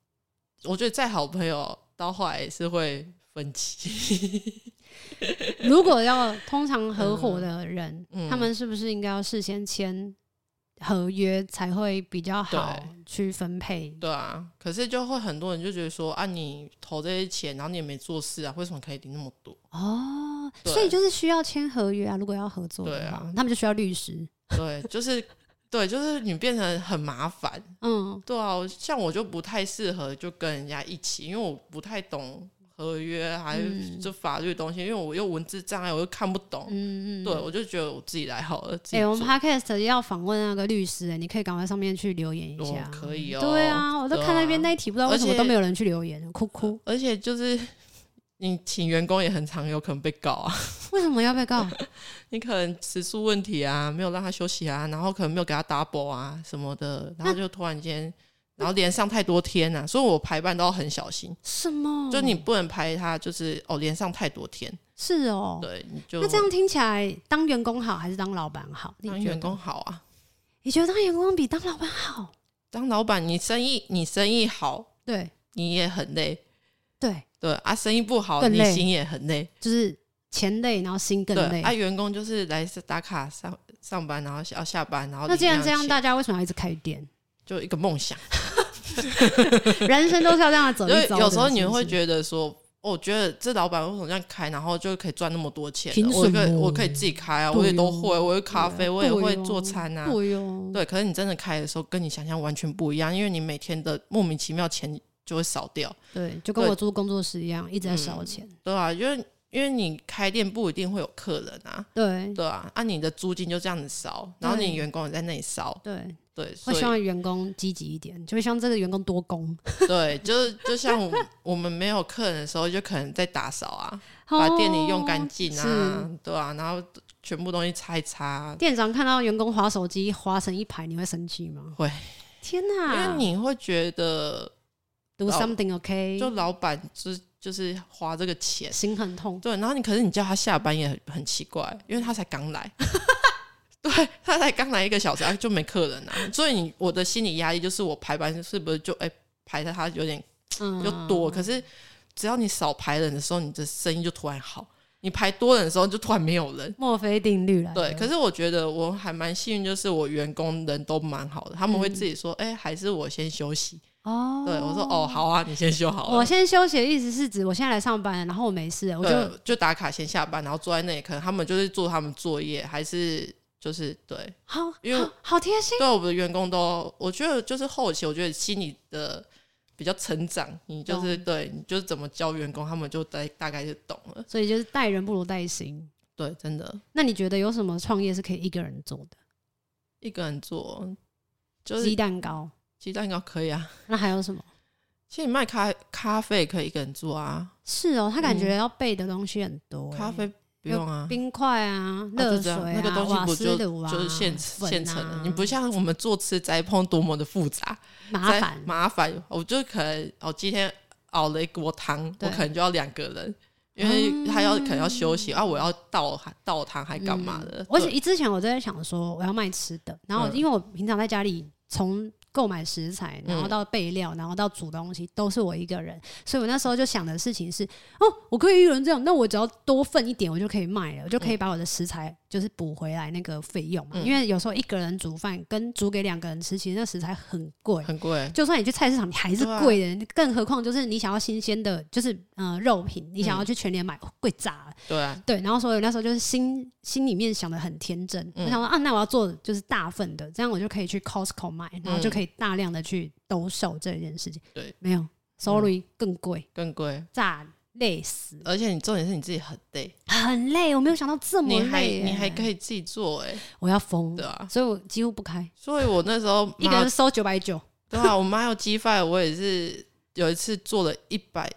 我觉得再好朋友到后来也是会分歧。如果要通常合伙的人，嗯嗯、他们是不是应该要事先签合约才会比较好去分配？对，啊，可是就会很多人就觉得说啊，你投这些钱，然后你也没做事啊，为什么可以领那么多？哦，所以就是需要签合约啊。如果要合作的话，他们就需要律师。对，就是。对，就是你变成很麻烦，嗯，对啊，像我就不太适合就跟人家一起，因为我不太懂合约还有就法律的东西，因为我又文字障碍，我又看不懂，嗯嗯，对，我就觉得我自己来好了。哎、欸，我们 podcast 要访问那个律师，哎，你可以赶快上面去留言一下，可以哦。对啊，我都看那边那一题，不知道为什么都没有人去留言，哭哭。而且就是。你请员工也很常有可能被告啊？为什么要被告？你可能时数问题啊，没有让他休息啊，然后可能没有给他 double 啊什么的，然后就突然间，然后连上太多天啊，所以我排班都要很小心。什么？就你不能排他，就是哦连上太多天。是哦，对，你就那这样听起来，当员工好还是当老板好？当员工好啊。你觉得当员工比当老板好？当老板，你生意你生意好，对，你也很累，对对啊，生意不好，你心也很累，就是钱累，然后心更累。啊，员工就是来打卡上上班，然后要下班，然后那既然这样，大家为什么要一直开店？就一个梦想，人生都是要这样走一走。有时候你会觉得说。我觉得这老板为什么这样开，然后就可以赚那么多钱？我可以，我可以自己开啊，我也都会，我会咖啡，我也会做餐啊。对，可是你真的开的时候，跟你想象完全不一样，因为你每天的莫名其妙钱就会少掉。对，就跟我做工作室一样，一直在烧钱。对啊，因为因为你开店不一定会有客人啊。对对啊，按你的租金就这样子烧，然后你员工也在那里烧。对。对，会希望员工积极一点，就会希望这个员工多工。对，就是就像我们没有客人的时候，就可能在打扫啊，把店里用干净啊，对啊，然后全部东西擦一擦。店长看到员工划手机划成一排，你会生气吗？会。天哪！因为你会觉得 do something OK，就老板就就是花这个钱，心很痛。对，然后你可是你叫他下班也很很奇怪，因为他才刚来。对，他才刚来一个小时，啊，就没客人啊，所以你我的心理压力就是我排班是不是就哎、欸、排的他有点就多，嗯、可是只要你少排人的时候，你的生意就突然好；你排多人的时候，就突然没有人。墨菲定律了。对，可是我觉得我还蛮幸运，就是我员工人都蛮好的，他们会自己说：“哎、嗯欸，还是我先休息。”哦，对我说：“哦，好啊，你先休好。”我先休息的意思是指我现在来上班，然后我没事，我就就打卡先下班，然后坐在那里，可能他们就是做他们作业，还是。就是对，好，因为好贴心。对我们的员工都，我觉得就是后期，我觉得心里的比较成长。你就是对，你就是怎么教员工，他们就大大概就懂了。所以就是带人不如带心。对，真的。那你觉得有什么创业是可以一个人做的？一个人做，就是鸡蛋糕。鸡蛋糕可以啊。那还有什么？其实你卖咖咖啡可以一个人做啊。是哦，他感觉要备的东西很多。咖啡。不用啊，冰块啊，热水啊，那个东西不就就是现现成的？你不像我们做吃斋烹多么的复杂，麻烦麻烦。我就可能我今天熬了一锅汤，我可能就要两个人，因为他要可能要休息啊，我要倒倒汤还干嘛的？而且一之前我就在想说，我要卖吃的，然后因为我平常在家里从。购买食材，然后到备料，然后到煮东西，都是我一个人，所以我那时候就想的事情是，哦，我可以一个人这样，那我只要多份一点，我就可以卖了，我就可以把我的食材。就是补回来那个费用嘛，嗯、因为有时候一个人煮饭跟煮给两个人吃，其实那食材很贵，很贵。就算你去菜市场，你还是贵的。啊、更何况就是你想要新鲜的，就是嗯、呃、肉品，你想要去全年买贵炸了。对啊，对。然后所以那时候就是心心里面想的很天真，嗯、我想说啊，那我要做就是大份的，这样我就可以去 Costco 买，然后就可以大量的去兜售这件事情。对，没有，sorry，、嗯、更贵，更贵，炸。累死，而且你重点是你自己很累，很累。我没有想到这么累，你还你还可以自己做，哎，我要疯，对啊，所以我几乎不开。所以我那时候一个人收九百九，对啊，我妈要鸡饭，我也是有一次做了一百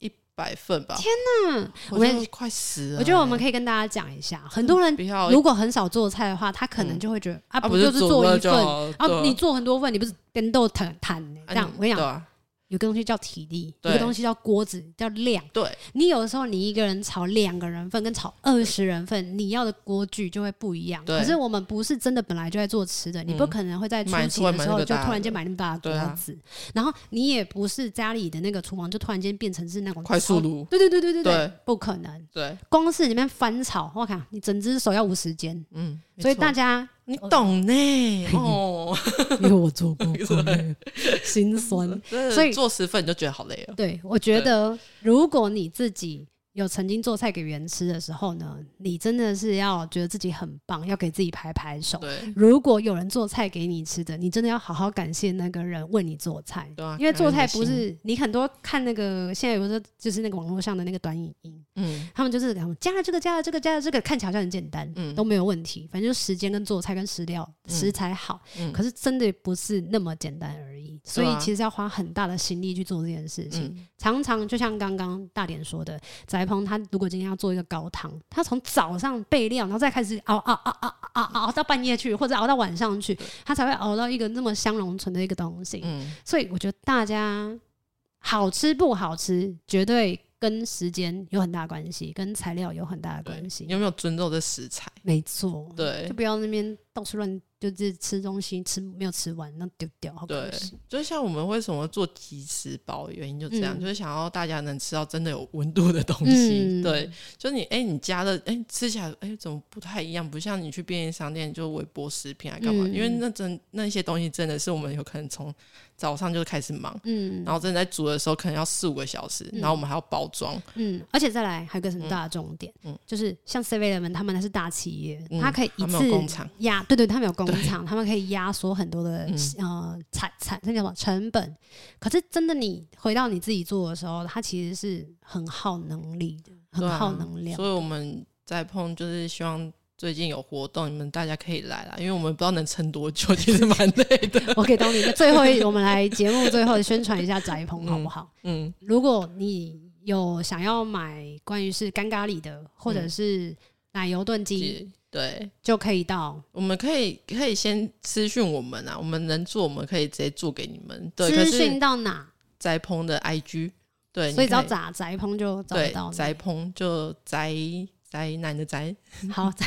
一百份吧。天哪，我们快死了。我觉得我们可以跟大家讲一下，很多人如果很少做菜的话，他可能就会觉得啊，不就是做一份啊？你做很多份，你不是跟豆坦坦这样？我跟你讲。有个东西叫体力，有个东西叫锅子，叫量。对，你有的时候你一个人炒两个人份跟炒二十人份，你要的锅具就会不一样。可是我们不是真的本来就在做吃的，你不可能会在初期的时候就突然间买那么大的锅子，然后你也不是家里的那个厨房就突然间变成是那种快速炉。对对对对对对，不可能。对，光是里面翻炒，我看你整只手要五时间。嗯，所以大家。你懂呢？哦，因为我做过，心酸，所以做十份你就觉得好累了。对，我觉得如果你自己。有曾经做菜给别人吃的时候呢，你真的是要觉得自己很棒，要给自己拍拍手。对，如果有人做菜给你吃的，你真的要好好感谢那个人为你做菜。对啊，因为做菜不是你很多看那个现在有的就是那个网络上的那个短影音，嗯，他们就是加了这个加了这个加了这个，看起来好像很简单，嗯，都没有问题。反正就时间跟做菜跟食料食材好，嗯，可是真的不是那么简单而已。所以其实要花很大的心力去做这件事情。常常就像刚刚大典说的，翟鹏他如果今天要做一个高汤，他从早上备料，然后再开始熬熬熬熬熬熬到半夜去，或者熬到晚上去，他才会熬到一个那么香浓醇的一个东西。嗯，所以我觉得大家好吃不好吃，绝对跟时间有很大关系，跟材料有很大的关系。有没有尊重这食材？没错，对，就不要那边到处乱。就是吃东西吃没有吃完，那丢掉，好可惜。对，就像我们为什么做即食包，原因就这样，嗯、就是想要大家能吃到真的有温度的东西。嗯、对，就你哎、欸，你加的哎、欸，吃起来哎、欸，怎么不太一样？不像你去便利商店就微波食品啊干嘛？嗯、因为那真那些东西真的是我们有可能从早上就开始忙，嗯，然后真的在煮的时候可能要四五个小时，嗯、然后我们还要包装，嗯，而且再来还有个很大的重点，嗯，就是像 Seven 他们那是大企业，嗯、他可以一次压，对对，他们有工厂，他们可以。压缩很多的、嗯、呃产产那叫什么成本？可是真的你回到你自己做的时候，它其实是很耗能力的，很耗能量、啊。所以我们在碰，就是希望最近有活动，你们大家可以来啦，因为我们不知道能撑多久，其实蛮累的。我可以当你的最后一，我们来节目最后宣传一下宅烹 好不好？嗯，嗯如果你有想要买关于是干咖喱的，或者是奶油炖鸡。对，就可以到。我们可以可以先私讯我们啊，我们能做，我们可以直接做给你们。对，私讯到哪？宅烹的 IG，对，所以只要打宅烹就找得到。宅烹就宅宅男的宅。好，宅，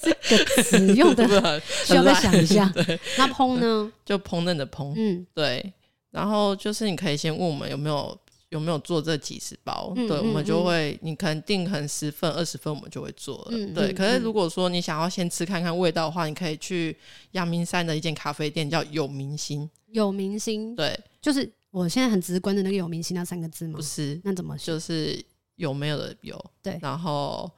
这个词用的 需要再想一下。那烹呢？就烹饪的烹。嗯，对。然后就是你可以先问我们有没有。有没有做这几十包？嗯、对，我们就会，嗯、你可能订可能十份、二十份，我们就会做了。嗯、对，可是如果说你想要先吃看看味道的话，你可以去阳明山的一间咖啡店，叫有明星。有明星，对，就是我现在很直观的那个有明星那三个字吗？不是，那怎么？就是有没有的有，对，然后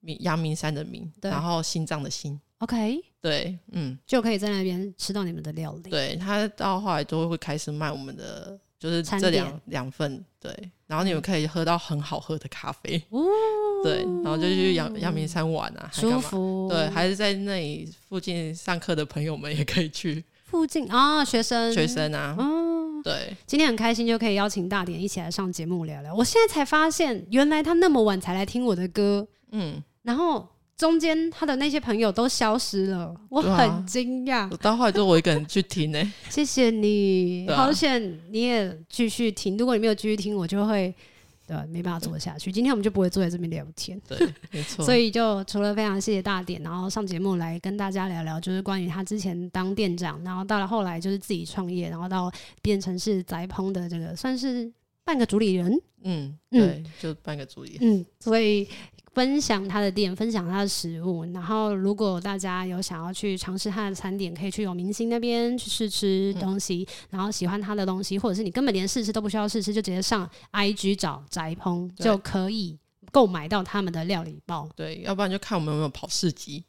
明阳明山的明，对。然后心脏的心。OK，对，嗯，就可以在那边吃到你们的料理。对，他到后来都会开始卖我们的。就是这两两份，对，然后你们可以喝到很好喝的咖啡，哦、对，然后就去阳阳明山玩啊，舒服，对，还是在那里附近上课的朋友们也可以去附近啊，学生。学生啊，哦，对，今天很开心就可以邀请大典一起来上节目聊聊。我现在才发现，原来他那么晚才来听我的歌，嗯，然后。中间他的那些朋友都消失了，我很惊讶。我到后来就我一个人去听呢、欸。谢谢你，啊、好险你也继续听。如果你没有继续听，我就会对没办法做下去。今天我们就不会坐在这边聊天。对，没错。所以就除了非常谢谢大典，然后上节目来跟大家聊聊，就是关于他之前当店长，然后到了后来就是自己创业，然后到变成是宅烹的这个算是半个主理人。嗯，对，嗯、就半个主理人。嗯，所以。分享他的店，分享他的食物。然后，如果大家有想要去尝试他的餐点，可以去有明星那边去试吃东西。嗯、然后喜欢他的东西，或者是你根本连试吃都不需要试吃，就直接上 IG 找宅烹就可以购买到他们的料理包。对，要不然就看我们有没有跑市集。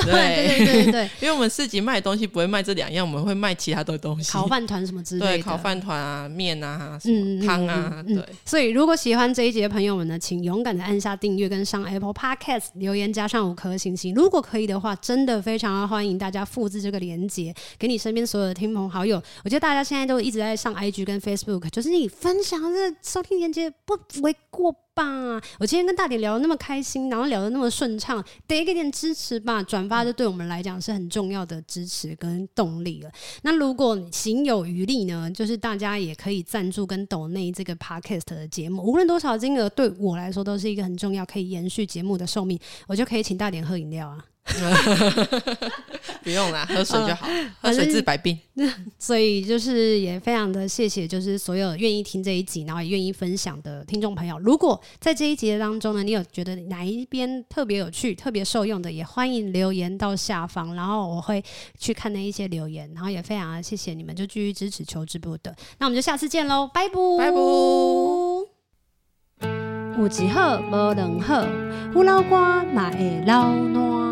对对对对对，因为我们市集卖的东西不会卖这两样，我们会卖其他的东西，烤饭团什么之类的。对，烤饭团啊，面啊，什么汤啊，对。所以如果喜欢这一集的朋友们呢，请勇敢的按下订阅，跟上 Apple Podcast 留言，加上五颗星星。如果可以的话，真的非常欢迎大家复制这个链接，给你身边所有的亲朋好友。我觉得大家现在都一直在上 IG 跟 Facebook，就是你分享这收听链接不为过。吧，我今天跟大典聊得那么开心，然后聊得那么顺畅，得给点支持吧。转发就对我们来讲是很重要的支持跟动力了。那如果行有余力呢，就是大家也可以赞助跟抖内这个 podcast 的节目，无论多少金额，对我来说都是一个很重要，可以延续节目的寿命，我就可以请大典喝饮料啊。不用啦，喝水就好，呃、喝水治百病。所以就是也非常的谢谢，就是所有愿意听这一集，然后也愿意分享的听众朋友。如果在这一集当中呢，你有觉得哪一边特别有趣、特别受用的，也欢迎留言到下方，然后我会去看那一些留言，然后也非常的谢谢你们，就继续支持求之不得。那我们就下次见喽，拜拜拜拜。有一好无两好，有老瓜嘛会老烂。